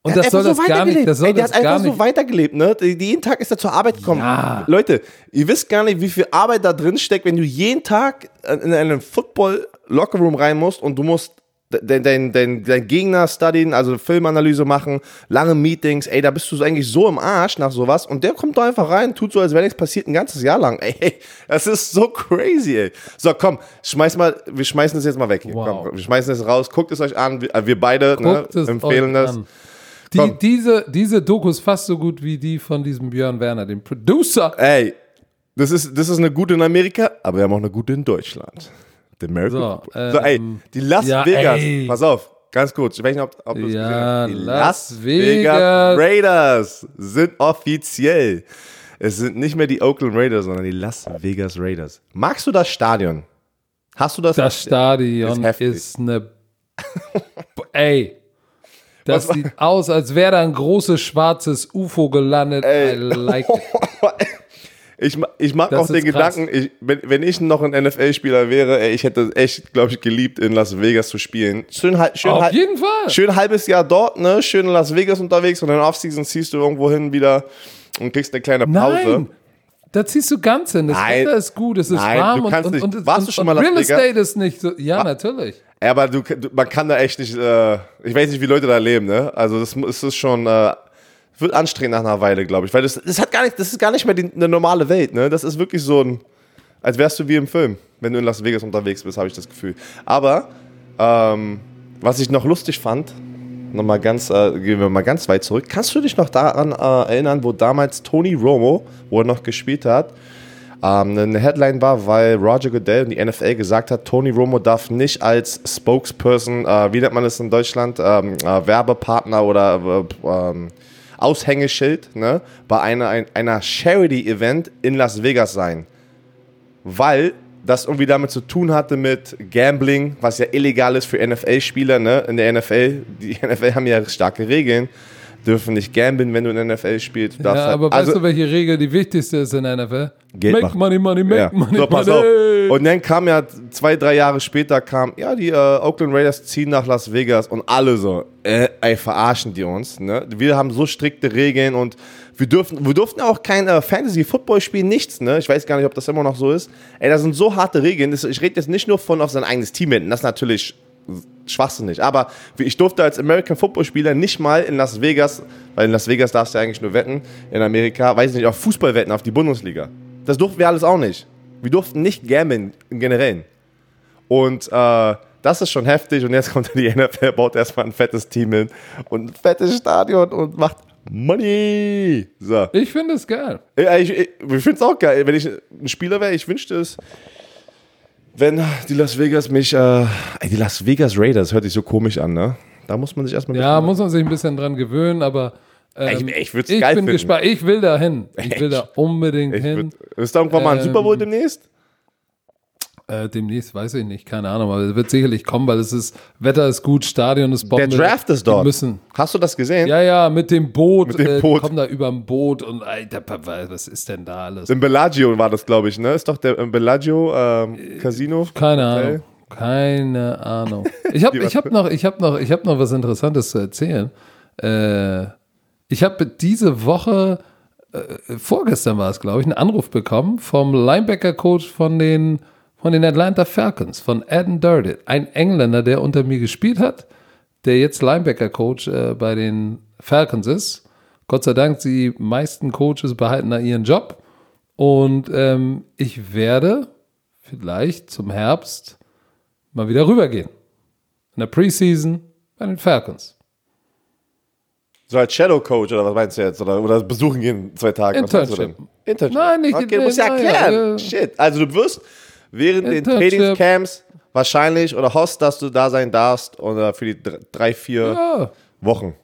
und das soll einfach das gar nicht, das soll Ey, der das hat einfach so weitergelebt, ne? Jeden Tag ist er zur Arbeit gekommen. Ja. Leute, ihr wisst gar nicht, wie viel Arbeit da drin steckt, wenn du jeden Tag in einen Football-Lockerroom rein musst und du musst dein, dein, dein, dein Gegner studien, also Filmanalyse machen, lange Meetings, ey, da bist du eigentlich so im Arsch nach sowas und der kommt da einfach rein, tut so, als wäre nichts passiert, ein ganzes Jahr lang. Ey, das ist so crazy, ey. So, komm, schmeiß mal, wir schmeißen das jetzt mal weg hier. Wow. Komm, wir schmeißen das raus, guckt es euch an, wir, äh, beide ne, empfehlen das. an. Die, Komm. diese, diese Doku ist fast so gut wie die von diesem Björn Werner, dem Producer. Ey, das ist, das ist eine gute in Amerika, aber wir haben auch eine gute in Deutschland. The American So, Football. so, ey, ähm, die Las ja, Vegas, ey. pass auf, ganz kurz, ich weiß nicht, ob, ob du es gesehen hast. Die Las Las Vegas. Vegas Raiders sind offiziell. Es sind nicht mehr die Oakland Raiders, sondern die Las Vegas Raiders. Magst du das Stadion? Hast du das? Das Stadion Ist ist eine. Ey. Das sieht aus, als wäre da ein großes schwarzes UFO gelandet. I like it. Ich, ich mag Das auch den krass. Gedanken, ich, wenn, wenn ich noch ein NFL-Spieler wäre, ey, ich hätte es echt, glaube ich, geliebt, in Las Vegas zu spielen. Schön, schön, Auf jeden Fall. schön halbes Jahr dort, ne? Schön in Las Vegas unterwegs und in der Offseason ziehst du irgendwo hin wieder und kriegst eine kleine Pause. Nein. Da ziehst du ganz hin. Das Nein. Wetter ist gut, es ist Nein, warm und, und, nicht. und, Warst und, du schon und mal Real Vegas? Estate ist nicht so. Ja, natürlich. Ja, aber du, du, man kann da echt nicht, äh, ich weiß nicht, wie Leute da leben, ne? Also das, es ist schon, äh, wird anstrengend nach einer Weile, glaube ich, weil das, das hat gar nicht, das ist gar nicht mehr die, eine normale Welt, ne? Das ist wirklich so ein, als wärst du wie im Film, wenn du in Las Vegas unterwegs bist, habe ich das Gefühl. Aber ähm, was ich noch lustig fand, noch mal ganz, äh, gehen wir mal ganz weit zurück. Kannst du dich noch daran äh, erinnern, wo damals Tony Romo, wo er noch gespielt hat, ähm, eine Headline war, weil Roger Goodell und die NFL gesagt hat, Tony Romo darf nicht als Spokesperson, äh, wie nennt man es in Deutschland, ähm, äh, Werbepartner oder äh, ähm, Aushängeschild, ne, bei einer, ein, einer Charity-Event in Las Vegas sein. Weil das irgendwie damit zu tun hatte mit Gambling, was ja illegal ist für NFL-Spieler, ne, in der NFL. Die NFL haben ja starke Regeln, dürfen nicht gamblen, wenn du in der NFL spielst. Ja, darfst halt- aber weißt du, welche Regel die wichtigste ist in der NFL? Geld make machen. money, money, make Ja. money, So, pass money. auf. Und dann kam ja zwei, drei Jahre später kam, ja, die äh, Oakland Raiders ziehen nach Las Vegas und alle so, äh, ey, verarschen die uns. Ne? Wir haben so strikte Regeln und wir dürfen, wir durften auch kein äh, Fantasy-Football spielen, nichts. Ne? Ich weiß gar nicht, ob das immer noch so ist. Ey, das sind so harte Regeln. Das, ich rede jetzt nicht nur von auf sein eigenes Team wenden. Das ist natürlich schwachsinnig. Aber ich durfte als American Football Spieler nicht mal in Las Vegas, weil in Las Vegas darfst du ja eigentlich nur wetten, in Amerika, weiß ich nicht, auf Fußball wetten, auf die Bundesliga. Das durften wir alles auch nicht. Wir durften nicht gamblen im Generellen. Und äh, das ist schon heftig. Und jetzt kommt die NFL, baut erstmal ein fettes Team hin und ein fettes Stadion und macht Money. So. Ich finde es geil. Ich, ich, ich finde es auch geil. Wenn ich ein Spieler wäre, ich wünschte es, wenn die Las Vegas mich, äh, ey, die Las Vegas Raiders hört sich so komisch an, ne? Da muss man sich erstmal. Ja, muss man sich ein bisschen dran gewöhnen, aber ähm, Ich- ich würd's ich geil bin finden. gespannt. Ich will da hin. Ich will da unbedingt ich hin. würd, ist da irgendwann mal ein Ähm, Super Bowl demnächst? Äh, demnächst weiß ich nicht, keine Ahnung, aber es wird sicherlich kommen, weil es ist, Wetter ist gut, Stadion ist Bombe. Der Draft ist dort. müssen. Hast du das gesehen? Ja, ja, mit dem Boot. Mit dem äh, Boot. Kommen da über dem Boot und Alter, was ist denn da alles? Im Bellagio war das, glaube ich, ne? Ist doch der im Bellagio ähm, Casino. Keine Hotel. Ahnung. Keine Ahnung. Ich habe ich hab noch, ich hab noch, ich hab noch was Interessantes zu erzählen. Äh, ich habe diese Woche, äh, vorgestern war es, glaube ich, einen Anruf bekommen vom Linebacker-Coach von den, von den Atlanta Falcons, von Adam Durdit. Ein Engländer, der unter mir gespielt hat, der jetzt Linebacker-Coach äh, bei den Falcons ist. Gott sei Dank, die meisten Coaches behalten da ihren Job. Und ähm, ich werde vielleicht zum Herbst mal wieder rübergehen. In der Preseason bei den Falcons. So als Shadow Coach oder was meinst du jetzt? Oder, oder besuchen gehen zwei Tage? Was Internship. denn? Internship. Nein, nicht- Okay, du musst ja erklären. ja. Shit. Also du wirst während den. Trainingscamps wahrscheinlich oder hoffst, dass du da sein darfst oder für die dr- drei, vier Ja, Wochen.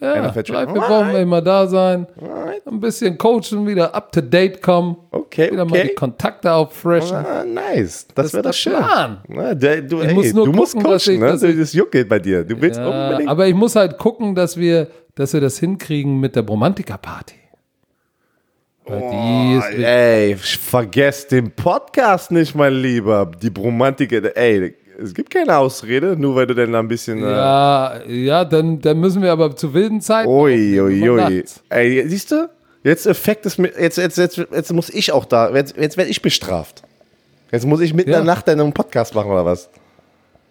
ja drei, vier. Wochen will immer da sein. Alright. Ein bisschen coachen, wieder up to date kommen. Okay, Wieder mal die okay. Kontakte auffrischen. Ah, nice. Das, ist wäre doch schön. Plan. Na, der, du, ey, muss nur du musst gucken, dass coachen, ich- ne? ich- das juckelt bei dir. Du willst Ja, unbedingt. aber ich muss halt gucken, dass wir, dass wir das hinkriegen mit der Bromantiker-Party. Wichtig. Ey, vergesst den Podcast nicht, mein Lieber. Die Bromantiker, ey, es gibt keine Ausrede, nur weil du dann ein bisschen. Äh, Ja, ja, dann, dann müssen wir aber zu wilden Zeiten. ui, ui, ui. Ey, siehst du? Jetzt Effekt ist mit, jetzt, jetzt, jetzt, jetzt muss ich auch da, jetzt, jetzt werde ich bestraft. Jetzt muss ich mitten Ja. in der Nacht einen Podcast machen oder was?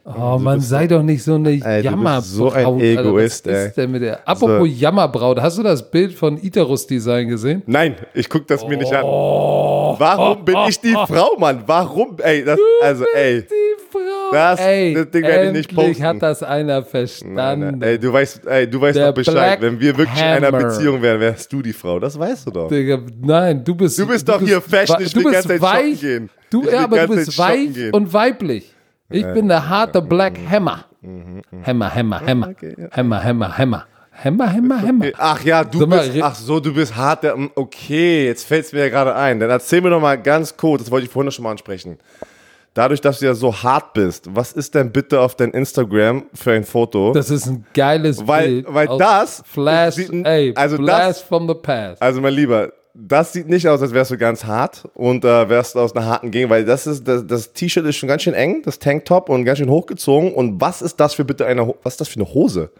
Oh man, sei doch nicht so eine Ey, du bist Jammerbraut. so ein Alter, Egoist, was ey. ist denn mit der? Apropos Jammerbraut, hast du das Bild von Itarus Design gesehen? Nein, ich guck das mir nicht an. Oh. Warum bin ich die Frau, Mann? Warum? Ey, das, also, ey. Die Frau. Das- ey, das Ding werde ich nicht posten. hat das einer Nein, verstanden. nein, ey, du weißt, ey, du weißt doch Bescheid. Black Wenn wir wirklich in einer Hammer. Beziehung wären, wärst du die Frau. Das weißt du doch. Digga, nein, du bist. Du bist doch hier fashion, ich du will bist ganze Zeit shoppen weich. gehen. Du, ja, aber du bist weich und weiblich. Ich bin der harte Black Hammer. Hammer, Hammer, Hammer. Hammer, Hammer, Hammer. Hammer, Hammer, Hammer. Ach ja, du mal, bist, ach so, du bist hart. Der, mm, okay, jetzt fällt es mir ja gerade ein. Dann erzähl mir doch mal ganz kurz, das wollte ich vorhin schon mal ansprechen. Dadurch, dass du ja so hart bist, was ist denn bitte auf dein Instagram für ein Foto? Das ist ein geiles Weil- Bild. weil das Flash, sieht- ey, also Blast das- from the past. also mein Lieber, das sieht nicht aus, als wärst du ganz hart und äh, wärst aus einer harten Gegend, weil das ist das, das T-Shirt ist schon ganz schön eng, das Tanktop und ganz schön hochgezogen. Und was ist das für bitte eine, was ist das für eine Hose?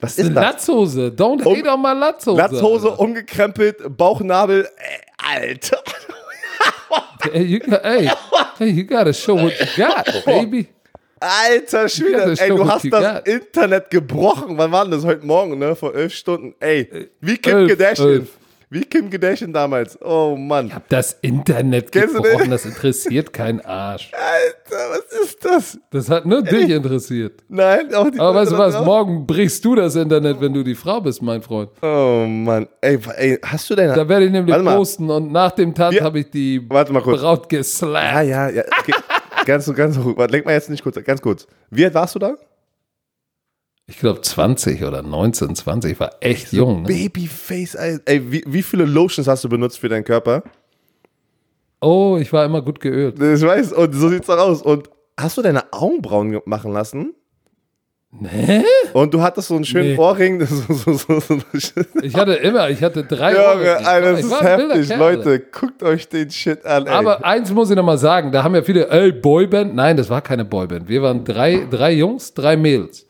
Was ist Eine das? Latzhose. Don't Um- hate on my Latzhose. Latzhose umgekrempelt, Bauchnabel, ey, Alter. Hey, you hey, hey, you gotta show what you got, baby. Alter Schwede, ey, du hast das. Internet gebrochen. Wann war denn das heute Morgen, ne? Vor elf Stunden. Ey, wie Kim elf, Kardashian. elf. Wie Kim Kardashian damals. Oh Mann. Das Internet Kennst gebrochen, das interessiert keinen Arsch. Alter, was ist das? Das hat nur dich interessiert. Nein, auch die Aber weißt du was, draußen. morgen brichst du das Internet, wenn du die Frau bist, mein Freund. Oh Mann. Ey, ey hast du deine. Da werde ich nämlich posten und nach dem Tanz Wir- habe ich die Warte mal kurz. Braut Ja, geslappt. ja, ja. Okay. ganz, ganz ruhig. Warte, Lenk mal jetzt nicht kurz. Ganz kurz. Wie alt warst du da? Ich glaube 20 oder 19, 20. Ich war echt jung. Ne? Babyface, ey. ey wie, wie viele Lotions hast du benutzt für deinen Körper? Oh, ich war immer gut geölt. Ich weiß, und so sieht's auch aus. Und hast du deine Augenbrauen ge- machen lassen? Hä? Und du hattest so einen schönen Nee. Ohrring. So, so, so. Ich hatte immer, ich hatte drei Junge, Ohrringe. Alter, das ist heftig. Leute, guckt euch den Shit an, ey. Aber eins muss ich noch mal sagen, da haben ja viele, ey, Boyband. Nein, das war keine Boyband. Wir waren drei, drei Jungs, drei Mädels.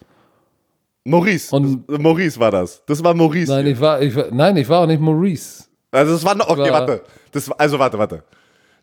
Maurice. Und- das, Maurice war das. Das war Maurice. Nein, ich war, ich war, nein, ich war auch nicht Maurice. Also das war noch, okay, war- warte. Das also warte, warte.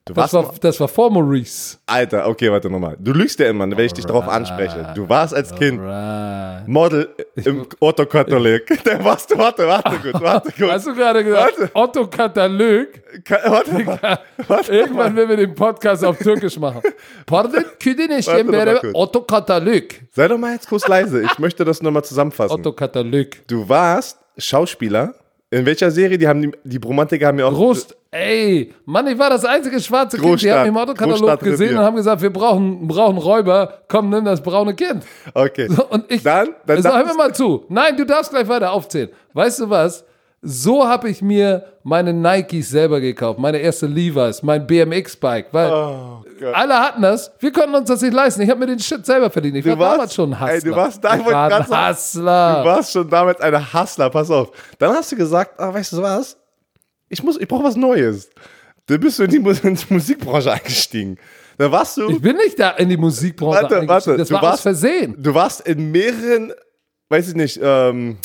Du Das warst, war, das war vor Maurice. Alter, okay, warte nochmal. Du lügst ja immer, wenn ich dich darauf anspreche. Du warst als Kind Right. Model im Otto-Katalog. Warst du, warte, warte gut, warte gut. Hast du gerade gesagt, Warte. Otto Katalog? Ka- Warte, warte, Irgendwann werden wir den Podcast auf Türkisch machen. Pardon, küdine Warte doch mal wäre kurz. Otto Katalog. Sei doch mal jetzt kurz leise. Ich möchte das nochmal zusammenfassen. Otto Katalog. Du warst Schauspieler. In welcher Serie? Die haben die, die Bromantiker haben ja auch. Groß, ey, Mann, ich war das einzige schwarze Kind. Die Großstadt. haben mich im Autokatalog Großstadt gesehen und haben gesagt, wir brauchen, brauchen Räuber. Komm, nimm das braune Kind. Okay. So, Und ich, Dann- dann sag mir mal zu. Nein, du darfst gleich weiter aufzählen. Weißt du was? So habe ich mir meine Nikes selber gekauft, meine erste Levi's, mein BMX-Bike, weil Oh alle hatten das. Wir konnten uns das nicht leisten. Ich habe mir den Shit selber verdient. Ich Du war warst- damals schon ein Hustler. ey, du warst da- wollte war ein Hustler. Du warst schon damals eine Hustler, pass auf. Dann hast du gesagt, ah, weißt du was? Ich muss, ich brauche was Neues. Dann bist du in die, in die Musikbranche eingestiegen. Dann warst du, ich bin nicht da in die Musikbranche Warte, eingestiegen. warte, Das du war warst- Versehen. du warst in mehreren, weiß ich nicht, ähm,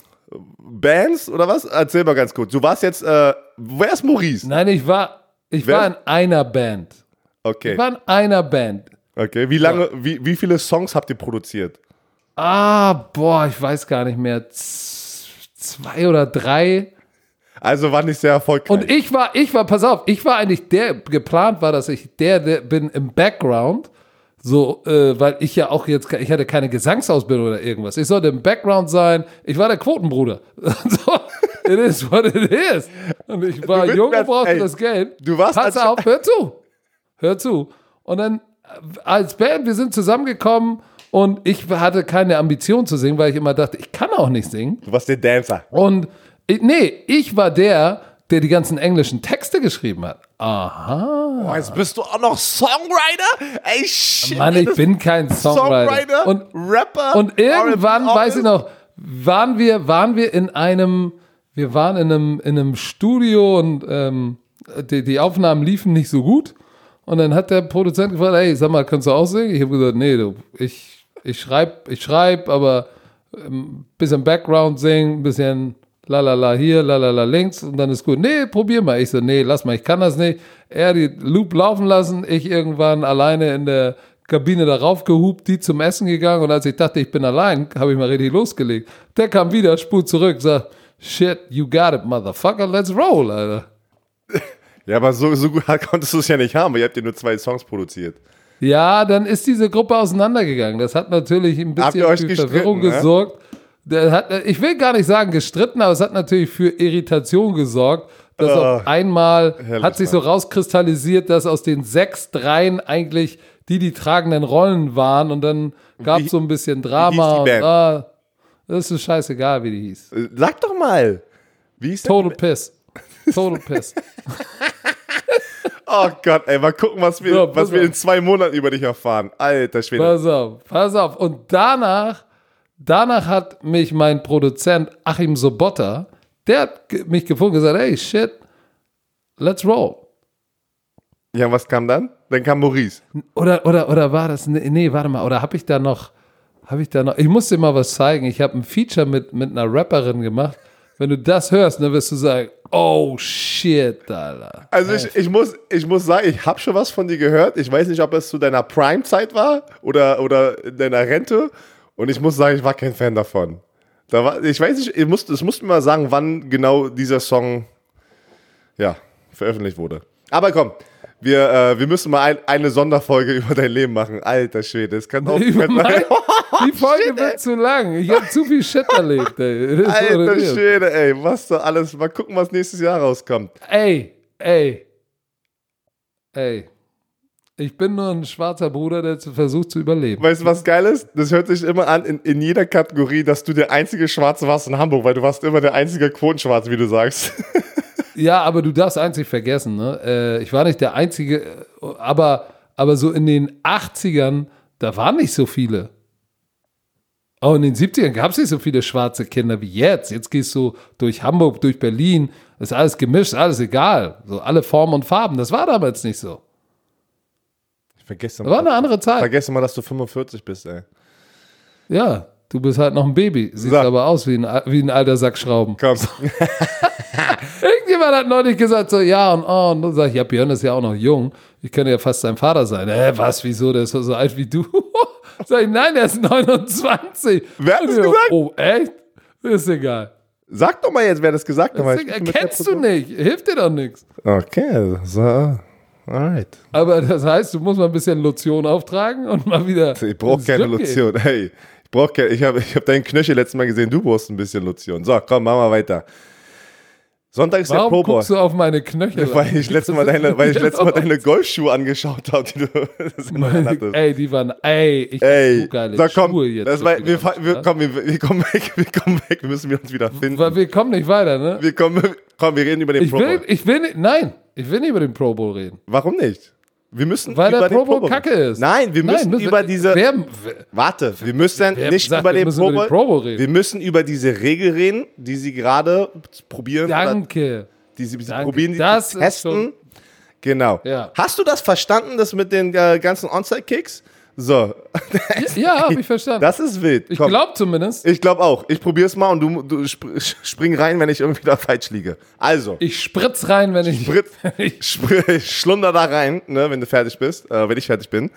Bands oder was? Erzähl mal ganz kurz. Du warst jetzt, äh, wer ist Maurice? Nein, ich war, ich Wer- war in einer Band. Okay, Ich war in einer Band. okay. Wie lange, wie, wie viele Songs habt ihr produziert? Ah, boah, ich weiß gar nicht mehr. Z- Zwei oder drei. Also war nicht sehr erfolgreich. Und ich war, ich war, pass auf, ich war eigentlich der, geplant war, dass ich der, der bin im Background, so, äh, weil ich ja auch jetzt, ich hatte keine Gesangsausbildung oder irgendwas. Ich sollte im Background sein. Ich war der Quotenbruder. so, it is what it is. Und ich war jung und brauchte das Geld. du warst Pass als- auf, hör zu. Hör zu. Und dann äh, als Band, wir sind zusammengekommen und ich hatte keine Ambition zu singen, weil ich immer dachte, ich kann auch nicht singen. du warst der Dancer. Und ich, nee, ich war der, der die ganzen englischen Texte geschrieben hat. Aha. Oh, jetzt bist du auch noch Songwriter? Ey, shit. Mann, ich bin kein Songwriter. Songwriter, Und, Rapper. und irgendwann, weiß ich noch, waren wir, waren wir in einem, wir waren in einem, in einem Studio und ähm, die, die Aufnahmen liefen nicht so gut. Und dann hat der Produzent gefragt, hey, sag mal, kannst du auch singen? Ich habe gesagt, nee, du, ich, ich schreib, ich schreib, aber ähm, bisschen Background singen, bisschen lalala hier, lalala links und dann ist gut. Nee, probier mal. Ich so, nee, lass mal, ich kann das nicht. Er die Loop laufen lassen, ich irgendwann alleine in der Kabine darauf gehupt, die zum Essen gegangen und als ich dachte, ich bin allein, habe ich mal richtig losgelegt. Der kam wieder, spult zurück, sagt, shit, you got it, motherfucker, let's roll, Alter. Ja, aber so, so gut konntest du es ja nicht haben, weil ihr habt ja nur zwei Songs produziert. Ja, dann ist diese Gruppe auseinandergegangen. Das hat natürlich ein bisschen für Verwirrung ne? gesorgt. Hat, ich will gar nicht sagen gestritten, aber es hat natürlich für Irritation gesorgt, dass Oh, auf einmal hat sich so rauskristallisiert, dass aus den sechs Dreien eigentlich die die tragenden Rollen waren und dann gab es so ein bisschen wie hieß Drama die und Band? ah, das ist scheißegal, wie die hieß. Äh, Sag doch mal. Wie ist Total Piss. Total Piss. Oh Gott, ey, mal gucken, was wir, pass was wir auf. in zwei Monaten über dich erfahren. Alter Schwede. Pass auf, pass auf. Und danach, danach hat mich mein Produzent Achim Sobotta, der hat mich gefunden und gesagt, hey, shit, Let's roll. Ja, was kam dann? Dann kam Maurice. Oder, oder, oder war das, nee, nee warte mal, oder habe ich da noch, habe ich da noch, ich muss dir mal was zeigen. Ich habe ein Feature mit, mit einer Rapperin gemacht. Wenn du das hörst, dann wirst du sagen, oh shit, Alter. Also ich, ich, muss, ich muss sagen, ich habe schon was von dir gehört. Ich weiß nicht, ob es zu deiner Prime-Zeit war oder, oder in deiner Rente. Und ich muss sagen, ich war kein Fan davon. Da war, ich weiß nicht, ich muss, das musst du mal sagen, wann genau dieser Song ja, veröffentlicht wurde. Aber komm, wir, äh, wir müssen mal ein, eine Sonderfolge über dein Leben machen. Alter Schwede, das kann auch. Über mein, die Folge shit, wird ey. zu lang. Ich habe zu viel Shit erlebt, ey. Alter Schwede, ey. Was da alles. Mal gucken, was nächstes Jahr rauskommt. Ey, ey. Ey. Ich bin nur ein schwarzer Bruder, der versucht zu überleben. Weißt du, was geil ist? Das hört sich immer an in, in jeder Kategorie, dass du der einzige Schwarze warst in Hamburg, weil du warst immer der einzige Quotenschwarze, wie du sagst. Ja, aber du darfst einzig vergessen, ne? Äh, ich war nicht der Einzige, aber, aber so in den 80ern, da waren nicht so viele. Auch in den 70ern gab es nicht so viele schwarze Kinder wie jetzt. Jetzt gehst du durch Hamburg, durch Berlin, ist alles gemischt, alles egal. So alle Formen und Farben. Das war damals nicht so. Ich vergesse mal. War eine andere Zeit. Vergesse mal, dass du 45 bist, ey. Ja, du bist halt noch ein Baby. Siehst so. aber aus wie ein, wie ein alter Sack Schrauben. Komm. Irgendjemand hat neulich gesagt, so, ja und oh. Und dann sag ich, ja, Björn ist ja auch noch jung. Ich könnte ja fast sein Vater sein. Hä, was, wieso? Der ist so alt wie du. sag ich, nein, der ist 29. Wer hat das gesagt? Oh, echt? Ist egal. Sag doch mal jetzt, wer das gesagt hat. Das kennst du nicht. Hilft dir doch nichts. Okay, so. Alright. Aber das heißt, du musst mal ein bisschen Lotion auftragen und mal wieder. Ich brauche keine Lotion. Gehen. Hey, ich brauche keine. Ich habe ich hab deinen Knöchel letztes Mal gesehen. Du brauchst ein bisschen Lotion. So, komm, machen wir weiter. Sonntag ist Warum der Pro Bowl. guckst du auf meine Knöchel? Weil ich letztes Mal deine, weil ich letztes Mal deine Golfschuhe angeschaut habe, die du meine, Ey, die waren, ey, ich ey, so geile so, komm, Schuhe jetzt. Das war, wir, wir, komm, wir, wir, kommen weg, wir kommen weg, wir müssen uns wieder finden. Weil wir kommen nicht weiter, ne? Wir kommen, komm, wir reden über den ich Pro Bowl. Will, ich will nicht, nein, ich will nicht über den Pro Bowl reden. Warum nicht? Wir müssen Weil über der Pro Bowl Kacke ist. Nein, wir müssen Nein, über diese. Wer, warte, wir müssen nicht sagt, über, den Pro Bowl, Pro Bowl reden. Wir müssen über diese Regel reden, die sie gerade probieren. Danke. Die sie, sie probieren, die das testen. Genau. Ja. Hast du das verstanden, das mit den äh, ganzen Onside-Kicks? So. ja, habe ich verstanden. Das ist wild. Ich glaube zumindest. Ich glaube auch. Ich probiere es mal und du, du spring rein, wenn ich irgendwie da falsch liege. Also. Ich spritz rein, wenn ich. Spritz, ich schlunder da rein, ne, wenn du fertig bist, äh, wenn ich fertig bin.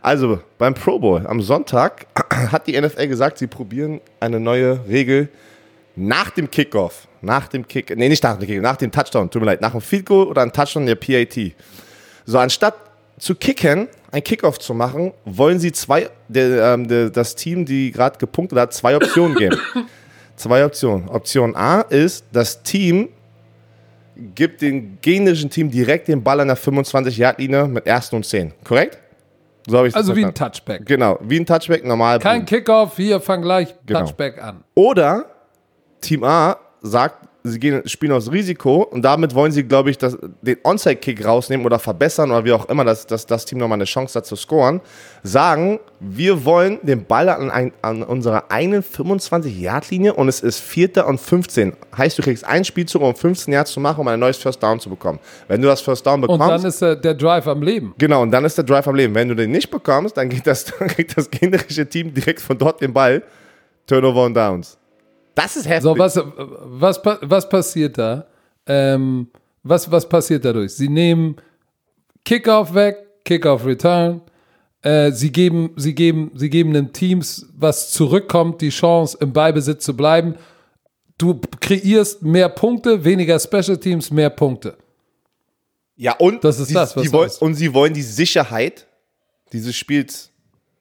Also, beim Pro Bowl am Sonntag hat die NFL gesagt, sie probieren eine neue Regel nach dem Kickoff. Nach dem Kick, nee, nicht nach dem Kick, nach dem Touchdown, tut mir leid, nach dem Field Goal oder einem Touchdown der PAT. So, anstatt zu kicken, ein Kickoff zu machen, wollen sie zwei, der, ähm, der, das Team, die gerade gepunktet hat, zwei Optionen geben. zwei Optionen. Option A ist, das Team gibt dem gegnerischen Team direkt den Ball an der 25-Yard-Linie mit ersten und 10. Korrekt? So habe ich Also wie ein Touchback. Genau, wie ein Touchback normal. Kein Kickoff, hier fang gleich genau. Touchback an. Oder Team A sagt, sie gehen, spielen aus Risiko und damit wollen sie, glaube ich, das, den Onside-Kick rausnehmen oder verbessern oder wie auch immer, dass, dass das Team nochmal eine Chance hat zu scoren, sagen, wir wollen den Ball an, ein, an unserer einen 25-Yard-Linie und es ist Vierter und 15. Heißt, du kriegst einen Spielzug, um 15 Yards zu machen, um ein neues First Down zu bekommen. Wenn du das First Down bekommst... Und dann ist der, der Drive am Leben. Genau, und dann ist der Drive am Leben. Wenn du den nicht bekommst, dann, geht das, dann kriegt das gegnerische Team direkt von dort den Ball. Turnover und Downs. Das ist heftig. So, was, was, was passiert da? Ähm, was, was passiert dadurch? Sie nehmen Kickoff weg, Kickoff Return. Äh, sie, geben, sie, geben, sie geben den Teams, was zurückkommt, die Chance, im Beibesitz zu bleiben. Du kreierst mehr Punkte, weniger Special Teams, mehr Punkte. Ja, und, das ist die, das, was die wollen, und sie wollen die Sicherheit dieses Spiels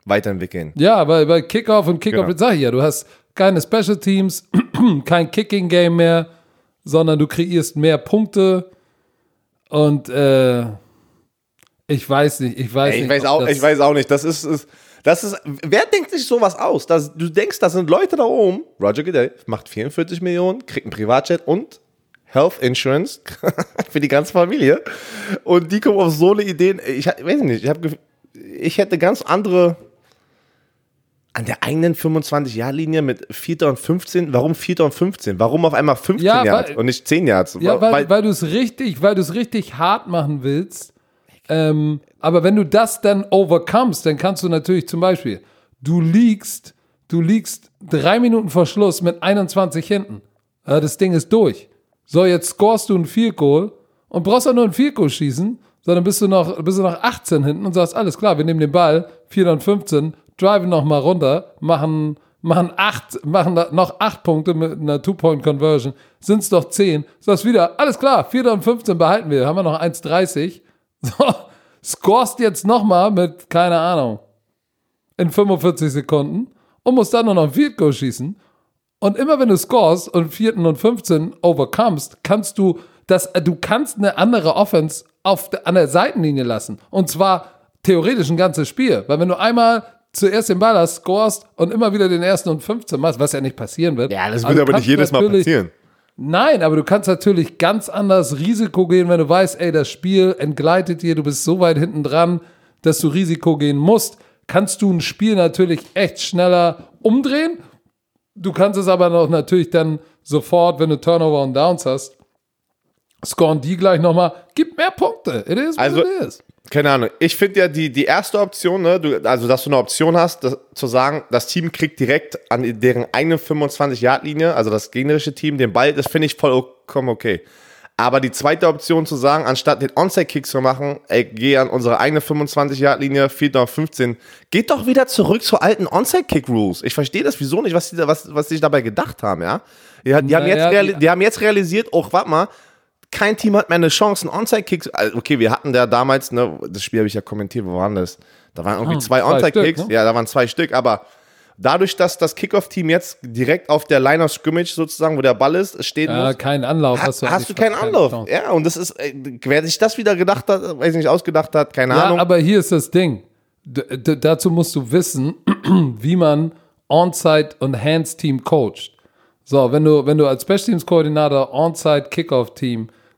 weiterentwickeln. Ja, weil bei Kickoff und Kickoff, genau. sag ich ja, du hast keine Special Teams, kein Kicking Game mehr, sondern du kreierst mehr Punkte und äh, ich weiß nicht, ich weiß Ey, ich nicht. Weiß auch, ich weiß auch nicht. Das ist, ist, das ist, wer denkt sich sowas aus? Das, du denkst, das sind Leute da oben. Roger Goodell macht 44 Millionen, kriegt einen Privatjet und Health Insurance für die ganze Familie. Und die kommen auf so eine Idee. Ich weiß nicht, ich, hab, ich hätte ganz andere an der eigenen 25-Jahr-Linie mit 4. und 15. Warum 4. und 15? Warum auf einmal 15 Ja, Yards und nicht 10 Yards? Ja, weil, weil, du es richtig, weil du es richtig hart machen willst. Ähm, aber wenn du das dann overcomes, dann kannst du natürlich zum Beispiel, du liegst, du liegst drei Minuten vor Schluss mit 21 hinten. Ja, das Ding ist durch. So, jetzt scorest du ein Field Goal und brauchst auch nur ein Field Goal schießen, sondern bist du noch, bist du noch 18 hinten und sagst, alles klar, wir nehmen den Ball, 4 und 15, driven noch mal runter, machen, machen acht, machen noch acht Punkte mit einer Two-Point-Conversion, sind es doch 10, sagst wieder, alles klar, 4 und 15 behalten wir, haben wir noch 1,30, so, scorest jetzt noch mal mit, keine Ahnung, in 45 Sekunden und musst dann nur noch ein Field Goal schießen. Und immer wenn du scorest und vierten und 15 overcomest, kannst du das, äh, du kannst eine andere Offense auf, an der Seitenlinie lassen. Und zwar theoretisch ein ganzes Spiel. Weil wenn du einmal zuerst den Ball hast, scorest und immer wieder den ersten und 15 machst, was ja nicht passieren wird. ja, das aber wird du aber nicht jedes Mal passieren. Nein, aber du kannst natürlich ganz anders Risiko gehen, wenn du weißt, ey, das Spiel entgleitet dir, du bist so weit hinten dran, dass du Risiko gehen musst. Kannst du ein Spiel natürlich echt schneller umdrehen. Du kannst es aber noch natürlich dann sofort, wenn du Turnover und Downs hast, scoren die gleich nochmal. Gib mehr Punkte. It is what Also- it is. Keine Ahnung. Ich finde ja die, die erste Option, ne, du, also dass du eine Option hast, das, zu sagen, das Team kriegt direkt an deren eigenen 25-Yard-Linie, also das gegnerische Team, den Ball, das finde ich vollkommen okay. Aber die zweite Option zu sagen, anstatt den Onside-Kick zu machen, ey, geh an unsere eigene 25-Yard-Linie, 4 auf 15, geht doch wieder zurück zu alten Onside-Kick-Rules. Ich verstehe das wieso nicht, was die, was, was sie sich dabei gedacht haben, ja. Die, die, haben, jetzt die- die haben jetzt realisiert, oh, warte mal, kein Team hat mehr eine Chance, einen Onside-Kick. also, Okay, wir hatten da damals, ne, das Spiel habe ich ja kommentiert, wo waren das? Da waren irgendwie Ah, zwei, zwei Onside-Kicks. Ne? Ja, da waren zwei Stück, aber dadurch, dass das Kickoff-Team jetzt direkt auf der Line of Scrimmage sozusagen, wo der Ball ist, stehen Ja, muss, keinen Anlauf hast, hast du. hast du keinen keine Anlauf. Chance. Ja, und das ist, ey, wer sich das wieder gedacht hat, weiß nicht, ausgedacht hat, keine Ja, Ahnung. aber hier ist das Ding. D dazu musst du wissen, wie man Onside und Hands Team coacht. So, wenn du, wenn du als Special Teams Koordinator Onside Kickoff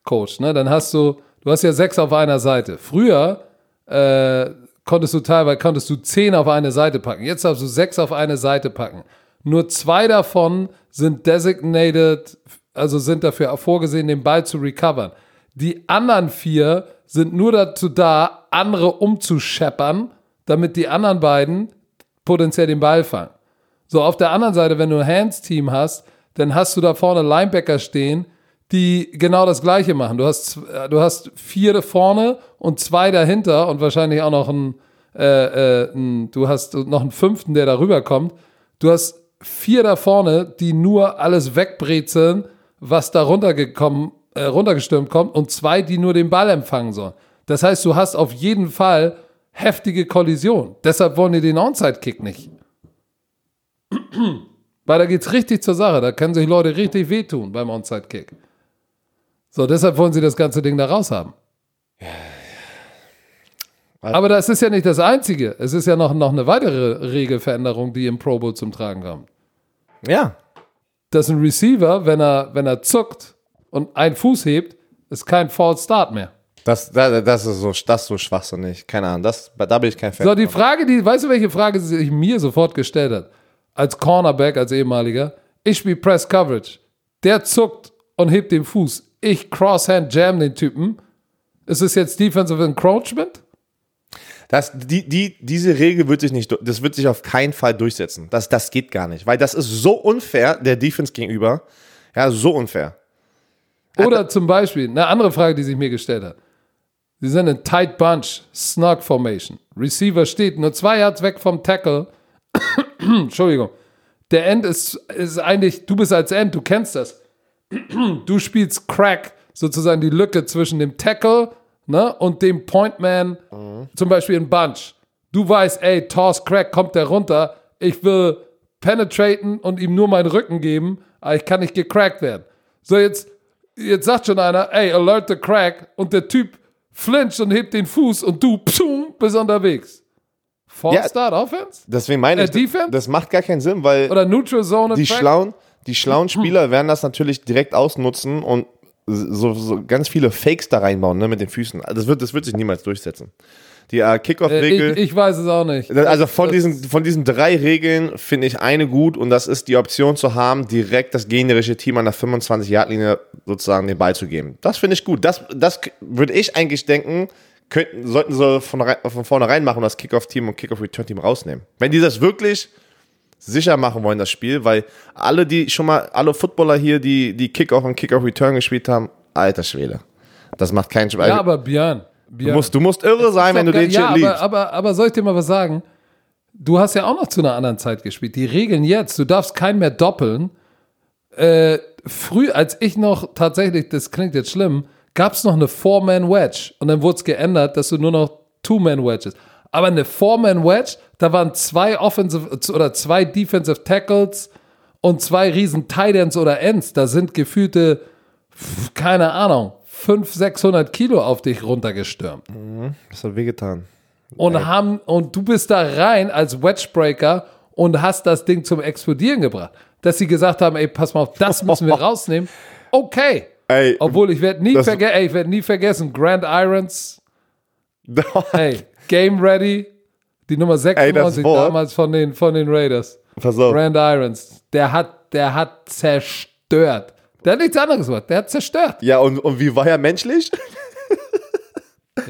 Coachst, ne, dann hast du, du hast ja sechs auf einer Seite. Früher äh, konntest du teilweise konntest du zehn auf eine Seite packen. Jetzt darfst du sechs auf eine Seite packen. Nur zwei davon sind designated, also sind dafür vorgesehen, den Ball zu recovern. Die anderen vier sind nur dazu da, andere umzuscheppern, damit die anderen beiden potenziell den Ball fangen. So, auf der anderen Seite, wenn du ein Hands-Team hast, dann hast du da vorne Linebacker stehen, die genau das Gleiche machen. Du hast, äh, du hast vier da vorne und zwei dahinter und wahrscheinlich auch noch einen, äh, äh, einen, du hast noch einen fünften, der darüber kommt. Du hast vier da vorne, die nur alles wegbrezeln, was da runtergekommen, äh, runtergestürmt kommt und zwei, die nur den Ball empfangen sollen. Das heißt, du hast auf jeden Fall heftige Kollision. Deshalb wollen die den Onside-Kick nicht. Weil da geht's richtig zur Sache. Da können sich Leute richtig wehtun beim Onside-Kick. So, deshalb wollen sie das ganze Ding da raus haben. Aber das ist ja nicht das Einzige. Es ist ja noch, noch eine weitere Regelveränderung, die im Pro Bowl zum Tragen kommt. ja. Dass ein Receiver, wenn er, wenn er zuckt und einen Fuß hebt, ist kein False Start mehr. Das, das, das ist so, das ist so schwachsinnig. Keine Ahnung, das, da bin ich kein Fan. So, die Frage, die, weißt du, welche Frage sie sich mir sofort gestellt hat? Als Cornerback, als ehemaliger. Ich spiele Press Coverage. Der zuckt und hebt den Fuß. Ich Crosshand Jam den Typen. Ist es jetzt Defensive Encroachment? Das, die, die, diese Regel wird sich nicht, das wird sich auf keinen Fall durchsetzen. Das, das geht gar nicht, weil das ist so unfair der Defense gegenüber. Ja, so unfair. Oder zum Beispiel, eine andere Frage, die sich mir gestellt hat. Sie sind in Tight Bunch, Snug Formation. Receiver steht nur zwei Yards weg vom Tackle. Entschuldigung. Der End ist, ist eigentlich, du bist als End, du kennst das. Du spielst Crack, sozusagen die Lücke zwischen dem Tackle ne, und dem Pointman, zum Beispiel in Bunch. Du weißt, ey, Toss Crack, kommt der runter. Ich will penetraten und ihm nur meinen Rücken geben, aber ich kann nicht gecrackt werden. So, jetzt, jetzt sagt schon einer, ey, alert the crack und der Typ flincht und hebt den Fuß und du psum, bist unterwegs. False Ja. Start Offense? Deswegen meine Äh, ich, Defense? das macht gar keinen Sinn, weil Oder Neutral Zone die and Track? schlauen, die schlauen Spieler werden das natürlich direkt ausnutzen und so, so ganz viele Fakes da reinbauen, ne, mit den Füßen. Das wird, das wird sich niemals durchsetzen. Die äh, Kickoff-Regel. Äh, ich, ich weiß es auch nicht. Also von diesen, von diesen drei Regeln finde ich eine gut und das ist die Option zu haben, direkt das gegnerische Team an der 25-Yard-Linie sozusagen den Ball zu geben. Das finde ich gut. Das, das würde ich eigentlich denken, könnten, sollten sie von, von vornherein machen und das Kickoff-Team und Kickoff-Return-Team rausnehmen. Wenn die das wirklich sicher machen wollen, das Spiel, weil alle, die schon mal, alle Footballer hier, die, die Kickoff und Kickoff-Return gespielt haben, alter Schwede. Das macht keinen Spaß. Ja, aber Björn. du, Björn musst, du musst irre sein, wenn du den ja, Shit aber, liebst. aber, aber soll ich dir mal was sagen? Du hast ja auch noch zu einer anderen Zeit gespielt. Die Regeln jetzt, du darfst keinen mehr doppeln. Äh, früh, als ich noch tatsächlich, das klingt jetzt schlimm, gab es noch eine Four-Man-Wedge. Und dann wurde es geändert, dass du nur noch Two-Man-Wedges. Aber eine Four-Man-Wedge, da waren zwei Offensive oder zwei Defensive Tackles und zwei riesen Tight Ends oder Ends. Da sind gefühlte, keine Ahnung, 500, 600 Kilo auf dich runtergestürmt Das hat wehgetan. und haben und du bist da rein als Wedgebreaker und hast das Ding zum Explodieren gebracht. Dass sie gesagt haben, ey, pass mal auf, das müssen wir rausnehmen. Okay. Ey, Obwohl ich werde nie, verge ey, ich werd nie vergessen, Grand Irons, hey, Game Ready, die Nummer 96 Wort. damals von den, von den Raiders. Pass auf. Grand Irons, der hat, der hat zerstört. Der hat nichts anderes gemacht, der hat zerstört. Ja, und, und wie war er menschlich?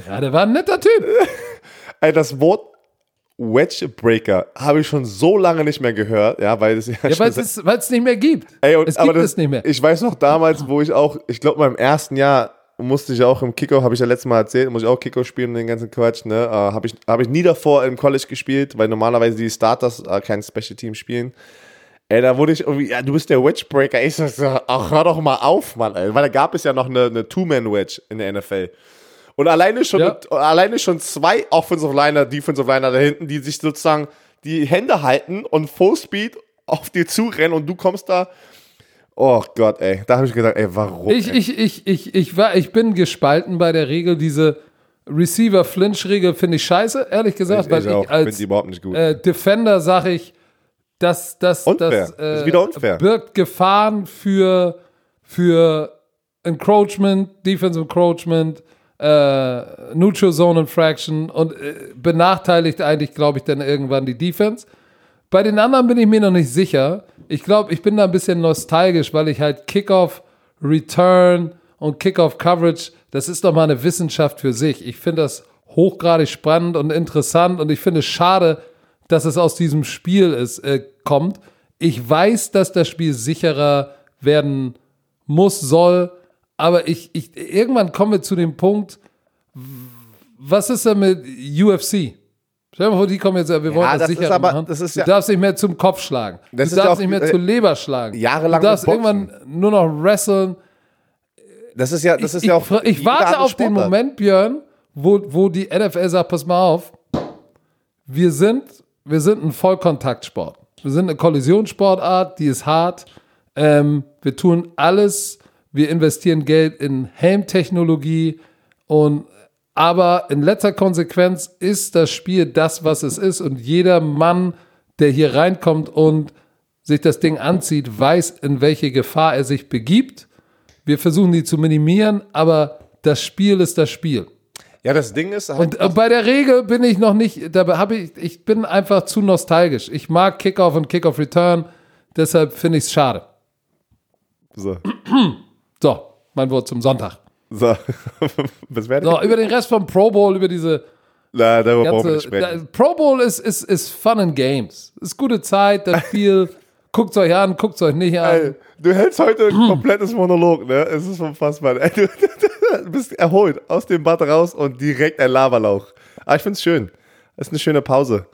Ja, der war ein netter Typ. Ey, das Wort Wedge Breaker habe ich schon so lange nicht mehr gehört, ja, weil es ja, Ja, weil es nicht mehr gibt. Ey, und, es aber gibt das, es nicht mehr. Ich weiß noch damals, wo ich auch, ich glaube, meinem ersten Jahr musste ich auch im Kicker, habe ich ja letztes Mal erzählt, muss ich auch Kicker spielen und den ganzen Quatsch, ne? Äh, habe ich, hab ich nie davor im College gespielt, weil normalerweise die Starters äh, kein Special Team spielen. Ey, da wurde ich irgendwie, ja, du bist der Wedge Breaker. Ich so, ach, hör doch mal auf, Mann, ey. Weil da gab es ja noch eine, eine Two-Man-Wedge in der NFL. Und alleine schon, Ja. alleine schon zwei Offensive Liner, Defensive Liner da hinten, die sich sozusagen die Hände halten und Full Speed auf dir zurennen und du kommst da. Oh Gott, ey. Da habe ich gedacht, ey, warum? Ich, ey? ich, ich, ich, ich, war, ich bin gespalten bei der Regel. Diese Receiver-Flinch-Regel finde ich scheiße, ehrlich gesagt, weil ich ich, als die überhaupt nicht gut. äh, Defender sage ich, dass das, Unfair. das, Das ist wieder unfair. birgt Gefahren für, für Encroachment, Defense Encroachment, äh, Neutral Zone Infraction und äh, benachteiligt eigentlich, glaube ich, dann irgendwann die Defense. Bei den anderen bin ich mir noch nicht sicher. Ich glaube, ich bin da ein bisschen nostalgisch, weil ich halt Kickoff, Return und Kickoff Coverage, das ist doch mal eine Wissenschaft für sich. Ich finde das hochgradig spannend und interessant und ich finde es schade, dass es aus diesem Spiel ist, äh, kommt. Ich weiß, dass das Spiel sicherer werden muss, soll, aber ich, ich, irgendwann kommen wir zu dem Punkt, was ist denn mit UFC? Stell dir mal vor, die kommen jetzt, wir wollen das, das ist sicherer aber- machen. das ist du ja- darfst nicht mehr zum Kopf schlagen. Das du ist ja darfst auch- nicht mehr äh, zur Leber schlagen. jahrelang Du darfst irgendwann nur noch wresteln. das ist ja, das ist ich, ja auch. ich, ich warte auf den Sportart. Moment, Björn, wo, wo die NFL sagt, pass mal auf, wir sind, wir sind ein Vollkontaktsport. Wir sind eine Kollisionssportart, die ist hart. Ähm, wir tun alles, wir investieren Geld in Helmtechnologie und aber in letzter Konsequenz ist das Spiel das, was es ist und jeder Mann, der hier reinkommt und sich das Ding anzieht, weiß, in welche Gefahr er sich begibt. Wir versuchen die zu minimieren, aber das Spiel ist das Spiel. Ja, das Ding ist halt. Und äh, bei der Regel bin ich noch nicht, da habe ich, ich bin einfach zu nostalgisch. Ich mag Kickoff und Kickoff Return, deshalb finde ich es schade. so. So, mein Wort zum Sonntag. So. So, über den Rest vom Pro Bowl, über diese Na, darüber brauchen wir nicht ganze. sprechen. Da, Pro Bowl ist, ist, ist Fun and Games. Ist gute Zeit, das Spiel. guckt euch an, guckt euch nicht an. Ey, du hältst heute ein komplettes Monolog, ne? Es ist unfassbar. Ey, du, du bist erholt aus dem Bad raus und direkt ein Laberlauch. Aber ich find's schön. Es ist eine schöne Pause.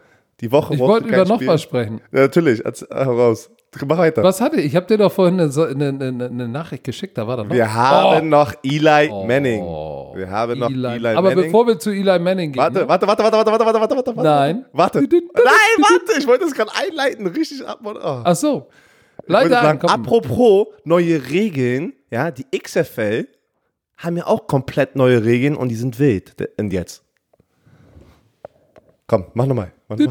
Die Woche Ich wollte über noch was sprechen. Ja, natürlich. Erz- Heraus. Mach weiter. Was hatte ich? Ich habe dir doch vorhin eine, eine, eine, eine Nachricht geschickt, da war da noch. Wir haben noch Eli Manning. Oh, Wir haben noch Eli. Eli, Aber Manning. bevor wir zu Eli Manning gehen. Warte, warte, warte, warte, warte, warte, warte, warte, warte. Nein. Warte. Nein, warte. Ich wollte das gerade einleiten. Richtig ab. Oh. Ach so. Leider sagen, komm. apropos neue Regeln, ja, die XFL haben ja auch komplett neue Regeln und die sind wild. Und jetzt. Komm, mach nochmal. Mach Du,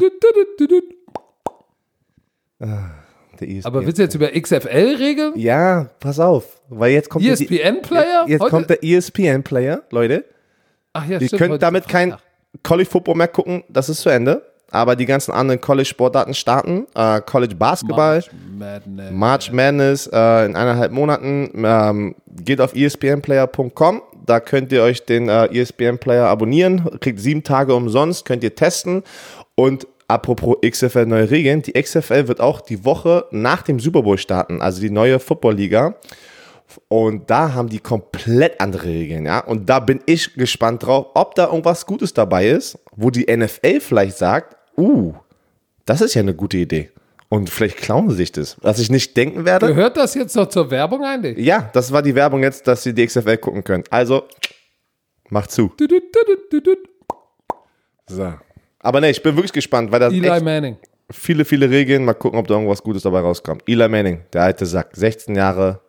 noch Der E ESPN. Aber willst du jetzt über XFL regeln? ja, pass auf, weil jetzt kommt der- ESPN-Player? Jetzt Heute- kommt der E ESPN-Player, Leute. Ach ja, Ihr stimmt, könnt damit kein. College Football mehr gucken, das ist zu Ende. Aber die ganzen anderen College-Sportarten starten. Äh, College Basketball, March Madness. March Madness äh, in eineinhalb Monaten. Ähm, geht auf espnplayer.com. Da könnt ihr euch den äh, ESPN-Player abonnieren. Kriegt sieben Tage umsonst, könnt ihr testen. Und apropos XFL neue Regeln, die XFL wird auch die Woche nach dem Super Bowl starten, also die neue Football-Liga. Und da haben die komplett andere Regeln, ja. Und da bin ich gespannt drauf, ob da irgendwas Gutes dabei ist, wo die NFL vielleicht sagt, uh, das ist ja eine gute Idee. Und vielleicht klauen sie sich das, was ich nicht denken werde. Gehört das jetzt noch zur Werbung eigentlich? Ja, das war die Werbung jetzt, dass sie die XFL gucken können. Also, macht zu. Du, du, du. So. Aber ne, ich bin wirklich gespannt, weil da sind Eli Manning. viele, viele Regeln. Mal gucken, ob da irgendwas Gutes dabei rauskommt. Eli Manning, der alte Sack, 16 Jahre,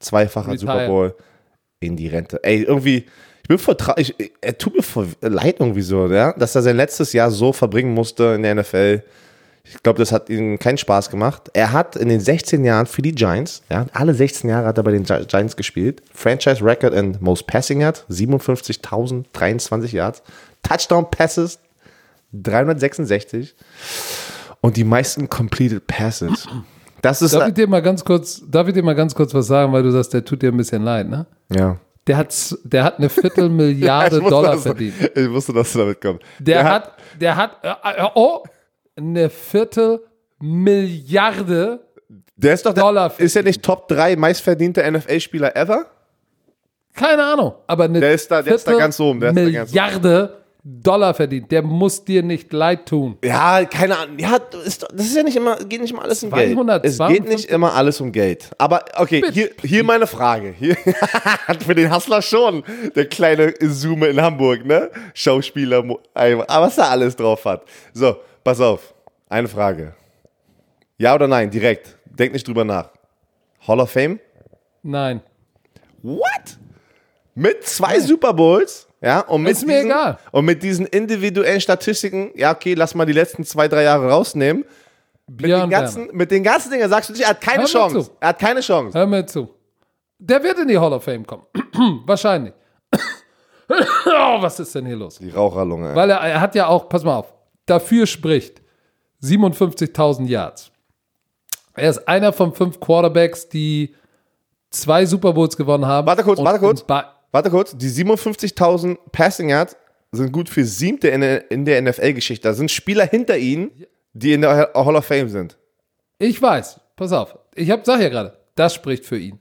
zweifacher Retire. Super Bowl in die Rente. Ey, irgendwie, ich bin voll tra- ich, er tut mir voll leid irgendwie so, ja, dass er sein letztes Jahr so verbringen musste in der NFL. Ich glaube, das hat ihm keinen Spaß gemacht. Er hat in den 16 Jahren für die Giants, ja, alle 16 Jahre hat er bei den Gi- Giants gespielt. Franchise Record and Most Passing Yards, 57.023 Yards. Touchdown Passes, 366. Und die meisten Completed Passes. Das ist, Darf ich dir mal ganz kurz, darf ich dir mal ganz kurz was sagen, weil du sagst, der tut dir ein bisschen leid, ne? ja. Der hat, der hat eine Viertelmilliarde wusste, Dollar dass- verdient. Ich wusste, dass du damit kommst. Der, hat, der hat, äh, äh, oh, eine Viertelmilliarde. der ist doch der, Dollar ist ja nicht Top 3 meistverdienter NFL-Spieler ever? Keine Ahnung, aber eine Der ist da- der ist da ganz oben, der. Milliarde Dollar verdient. Der muss dir nicht leid tun. Ja, keine Ahnung. Ja, ist, das ist ja nicht immer, geht nicht immer alles um Geld. 200, es geht nicht immer alles um Geld. Aber okay, hier, hier meine Frage. Hier, für den Hustler schon. Der kleine Zoome in Hamburg, ne? Schauspieler, was er alles drauf hat. So, pass auf. Eine Frage. Ja oder nein? Direkt. Denk nicht drüber nach. Hall of Fame? Nein. What? Mit zwei Super Bowls? Ja, und mit, Ist mir diesen, egal. und mit diesen individuellen Statistiken, ja, okay, lass mal die letzten zwei, drei Jahre rausnehmen. Mit den, ganzen, Werner. mit den ganzen Dingen sagst du nicht, er hat keine Hör Chance. zu. Er hat keine Chance. Hör mir zu. Der wird in die Hall of Fame kommen. Wahrscheinlich. oh, was ist denn hier los? Die Raucherlunge. Weil er, er hat ja auch, pass mal auf, dafür spricht 57.000 Yards. Er ist einer von fünf Quarterbacks, die zwei Super Bowls gewonnen haben. Warte kurz, warte kurz. Warte kurz, die 57.000 Passing Yards sind gut für siebte in der, in der NFL-Geschichte. Da sind Spieler hinter ihnen, die in der Hall of Fame sind. Ich weiß, pass auf. Ich hab, sag ja gerade, das spricht für ihn.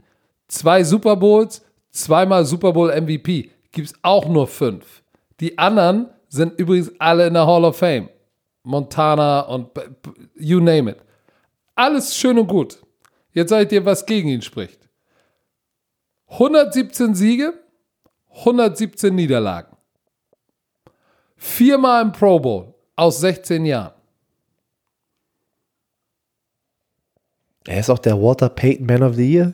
Zwei Super Bowls, zweimal Super Bowl MVP. Gibt's auch nur fünf. Die anderen sind übrigens alle in der Hall of Fame. Montana und you name it. Alles schön und gut. Jetzt sag ich dir, was gegen ihn spricht. 117 Siege, 117 Niederlagen. Viermal im Pro Bowl aus 16 Jahren. Er ist auch der Walter Payton Man of the Year.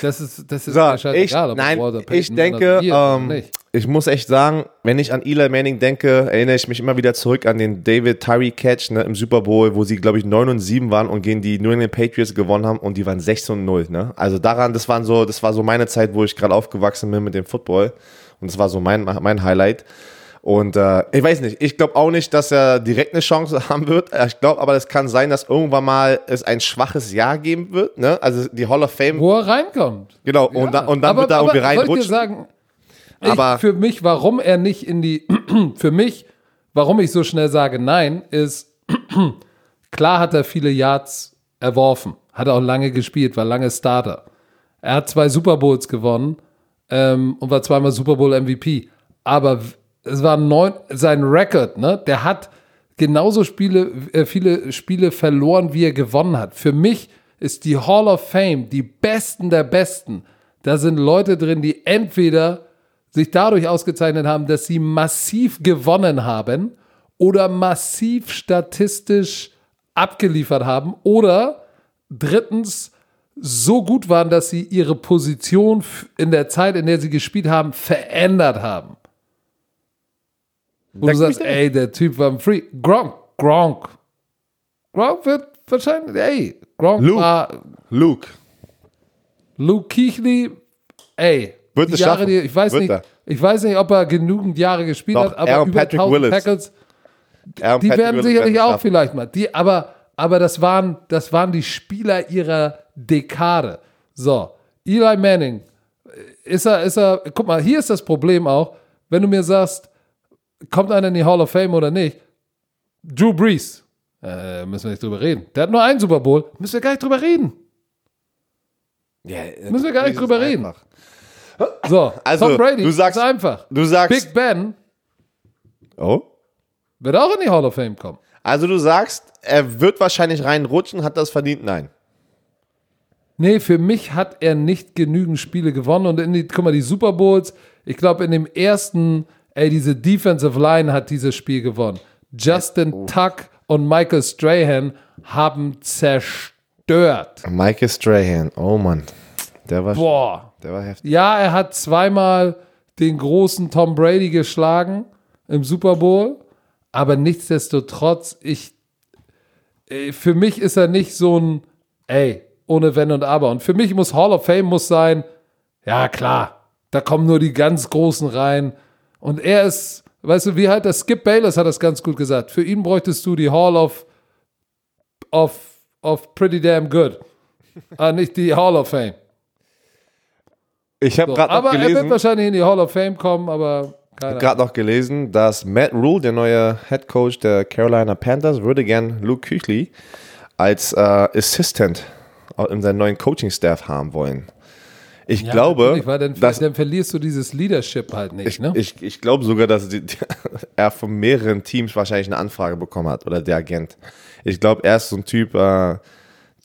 Das ist, das ist So, ich, ob nein, ich denke, ähm, ich muss echt sagen, wenn ich an Eli Manning denke, erinnere ich mich immer wieder zurück an den David Tyree Catch ne, im Super Bowl, wo sie, glaube ich, 9 und 7 waren und gegen die New England Patriots gewonnen haben und die waren 6 und 0. Ne? Also daran, das waren so, das war so meine Zeit, wo ich gerade aufgewachsen bin mit dem Football. Und das war so mein, mein Highlight. Und äh, ich weiß nicht, ich glaube auch nicht, dass er direkt eine Chance haben wird. Ich glaube aber, es kann sein, dass irgendwann mal es ein schwaches Jahr geben wird. Ne? Also die Hall of Fame, Wo er reinkommt. genau, und, da, und dann aber, wird er irgendwie soll ich reinrutschen. sagen, ich, Aber- für mich, warum er nicht in die, für mich, warum ich so schnell sage nein, ist, klar hat er viele Yards erworfen, hat auch lange gespielt, war lange Starter. Er hat zwei Super Bowls gewonnen ähm, und war zweimal Super Bowl MVP. Aber es war neun, sein Rekord, ne? Der hat genauso Spiele, äh, viele Spiele verloren, wie er gewonnen hat. Für mich ist die Hall of Fame die Besten der Besten. Da sind Leute drin, die entweder sich dadurch ausgezeichnet haben, dass sie massiv gewonnen haben oder massiv statistisch abgeliefert haben oder drittens so gut waren, dass sie ihre Position in der Zeit, in der sie gespielt haben, verändert haben. Wo du sagst, ey, der Typ war ein Free. Gronk, Gronk. Gronk wird wahrscheinlich, ey, Gronk Luke. war Luke. Luke Kuechly, ey, Wird es Jahre, die, ich weiß Wird nicht, er. ich weiß nicht, ob er genügend Jahre gespielt Doch, hat, aber er und über Patrick 1000 Willis. Tackles, und die Patrick werden Willis sicherlich auch schaffen. vielleicht mal. Die, aber, aber das waren, das waren die Spieler ihrer Dekade. So, Eli Manning, ist er, ist er, guck mal, hier ist das Problem auch, wenn du mir sagst, kommt einer in die Hall of Fame oder nicht, Drew Brees, äh, müssen wir nicht drüber reden. Der hat nur einen Super Bowl, müssen wir gar nicht drüber reden. Ja, Müssen wir gar nicht drüber reden. einfach. So, Also, Tom Brady, du sagst- ist einfach. Du sagst. Big Ben oh? wird auch in die Hall of Fame kommen. Also du sagst, er wird wahrscheinlich reinrutschen, hat das verdient? Nein. Nee, für mich hat er nicht genügend Spiele gewonnen. Und in die, guck mal, die Super Bowls, ich glaube, in dem ersten, ey, diese Defensive Line hat dieses Spiel gewonnen. Justin Tuck und Michael Strahan haben zerstört. Michael Strahan, oh Mann. Der war, Boah. der war heftig. Ja, er hat zweimal den großen Tom Brady geschlagen im Super Bowl, aber nichtsdestotrotz, ich, für mich ist er nicht so ein, ey, ohne Wenn und Aber. Und für mich muss Hall of Fame muss sein, ja klar, da kommen nur die ganz Großen rein. Und er ist, weißt du, wie halt der Skip Bayless hat das ganz gut gesagt. Für ihn bräuchtest du die Hall of, of, of Pretty Damn Good. ah, nicht die Hall of Fame. Ich habe So, gerade noch aber er wird gelesen, wahrscheinlich in die Hall of Fame kommen, aber keine Ahnung. gerade noch gelesen, dass Matt Rule, der neue Head Coach der Carolina Panthers, würde gern Luke Kuechly als äh, Assistant in seinen neuen Coaching-Staff haben wollen. Ich Ja, glaube, weil dann, dass, dann verlierst du dieses Leadership halt nicht, ich, ne? ich, ich glaube sogar, dass die, er von mehreren Teams wahrscheinlich eine Anfrage bekommen hat oder der Agent. Ich glaube, er ist so ein Typ, äh,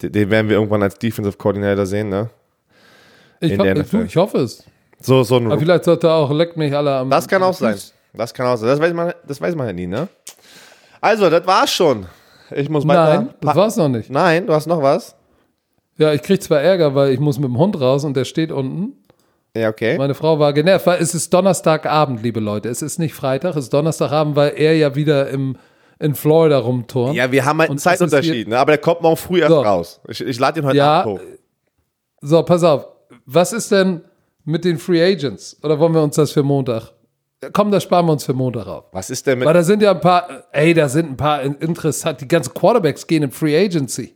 den, den werden wir irgendwann als Defensive Coordinator sehen, ne? Ich, in der ich, ich hoffe es. So, so ein Aber vielleicht sollte er auch, leckt mich alle am. Das kann auch sein. Das kann auch sein. Das weiß man, das weiß man ja nie, ne? Also, das war's schon. Ich muss weiter. Nein, das war's noch nicht. Nein, du hast noch was? Ja, ich krieg zwar Ärger, weil ich muss mit dem Hund raus und der steht unten. Ja, okay. Meine Frau war genervt, weil es ist Donnerstagabend, liebe Leute. Es ist nicht Freitag, es ist Donnerstagabend, weil er ja wieder im, in Florida rumturnt. Ja, wir haben halt einen Zeitunterschied, ne? aber der kommt morgen früh erst So. raus. Ich, ich lade ihn heute Ja, Abend hoch. So, pass auf. Was ist denn mit den Free Agents? Oder wollen wir uns das für Montag? Komm, das sparen wir uns für Montag auf. Was ist denn mit. Weil da sind ja ein paar, ey, da sind ein paar interessant, die ganzen Quarterbacks gehen in Free Agency.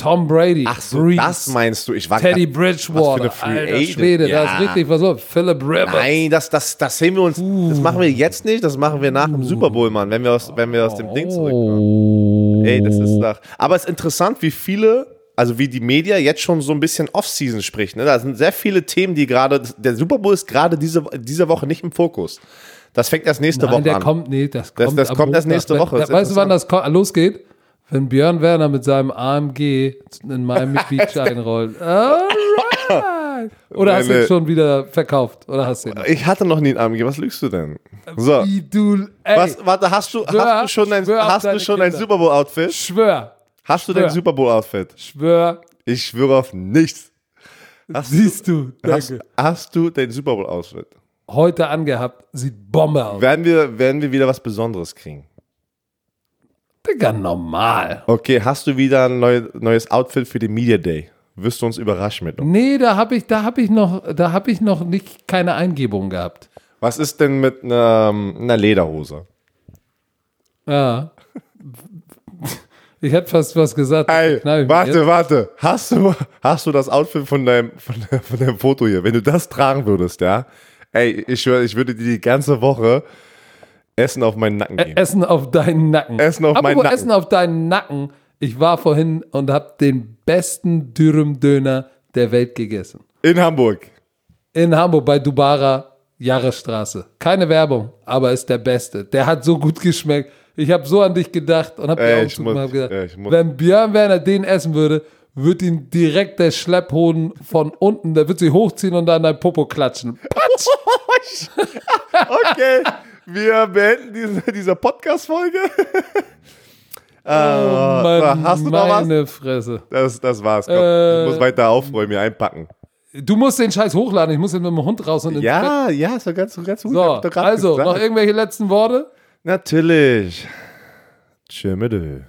Tom Brady, Ach so, Brees, das meinst du? Ich war Teddy Bridgewater, was für eine Free alter Agent? Schwede, Ja. da ist richtig was los. Philip Rivers. Nein, das, das, das sehen wir uns. Das machen wir jetzt nicht, das machen wir nach dem Super Bowl, Mann, wenn wir aus, wenn wir aus dem Ding zurückkommen. Oh. Ey, das ist doch. Aber es ist interessant, wie viele, also wie die Media jetzt schon so ein bisschen Off-Season spricht. Ne? Da sind sehr viele Themen, die gerade. Der Super Bowl ist gerade diese, diese Woche nicht im Fokus. Das fängt erst nächste Nein, Woche der an. kommt, nee, das Das- kommt das am kommt erst nächste Woche, Da, das weißt du, wann das losgeht? Wenn Björn Werner mit seinem AMG in Miami Beach einrollt. Alright. Oder hast du ihn schon wieder verkauft? Oder hast du ihn? Ich hatte noch nie einen AMG. Was lügst du denn? So. Wie du, ey, Was, warte, hast du, Schwör- hast du schon ein, hast du schon ein. Super Bowl Outfit? schwör, Hast du dein. Super Bowl Outfit? schwör, Ich schwöre auf nichts. Hast, siehst du. hast, Danke. hast du dein Super Bowl Outfit? Heute angehabt, sieht Bombe aus. Werden wir, werden wir wieder was Besonderes kriegen? Digga, normal. Okay, hast du wieder ein neu, neues Outfit für den Media Day? Wirst du uns überraschen mit? Nee, da habe ich, da habe ich noch, da habe ich noch nicht keine Eingebung gehabt. Was ist denn mit einer, einer Lederhose? Ja. Ich hätte fast was gesagt. Ey, warte, jetzt. warte. Hast du, hast du das Outfit von deinem, von, deinem- von deinem Foto hier? Wenn du das tragen würdest, ja? Ey, ich schwöre, ich würde dir die ganze Woche Essen auf meinen Nacken geben. Essen auf deinen Nacken. Essen auf meinen Nacken. Essen auf deinen Nacken. Ich war vorhin und habe den besten Dürüm-Döner der Welt gegessen. In Hamburg. In Hamburg bei Dubara Jahresstraße. Keine Werbung, aber ist der beste. Der hat so gut geschmeckt. Ich habe so an dich gedacht und habe Ey, dir auch hab ich muss- wenn Björn Werner den essen würde, wird ihn direkt der Schlepphoden von unten, der wird sich hochziehen und dann dein Popo klatschen. Okay, wir beenden diese, diese Podcast-Folge. äh, Mann, hast du noch was? meine Fresse. Das, das war's. Komm, Äh, ich muss weiter aufräumen, hier einpacken. Du musst den Scheiß hochladen. Ich muss jetzt mit dem Hund raus und ins Bett. Ja, ja, ist doch ganz, ganz gut. So, also, gesagt. noch irgendwelche letzten Worte? Natürlich. Tschö, Ö.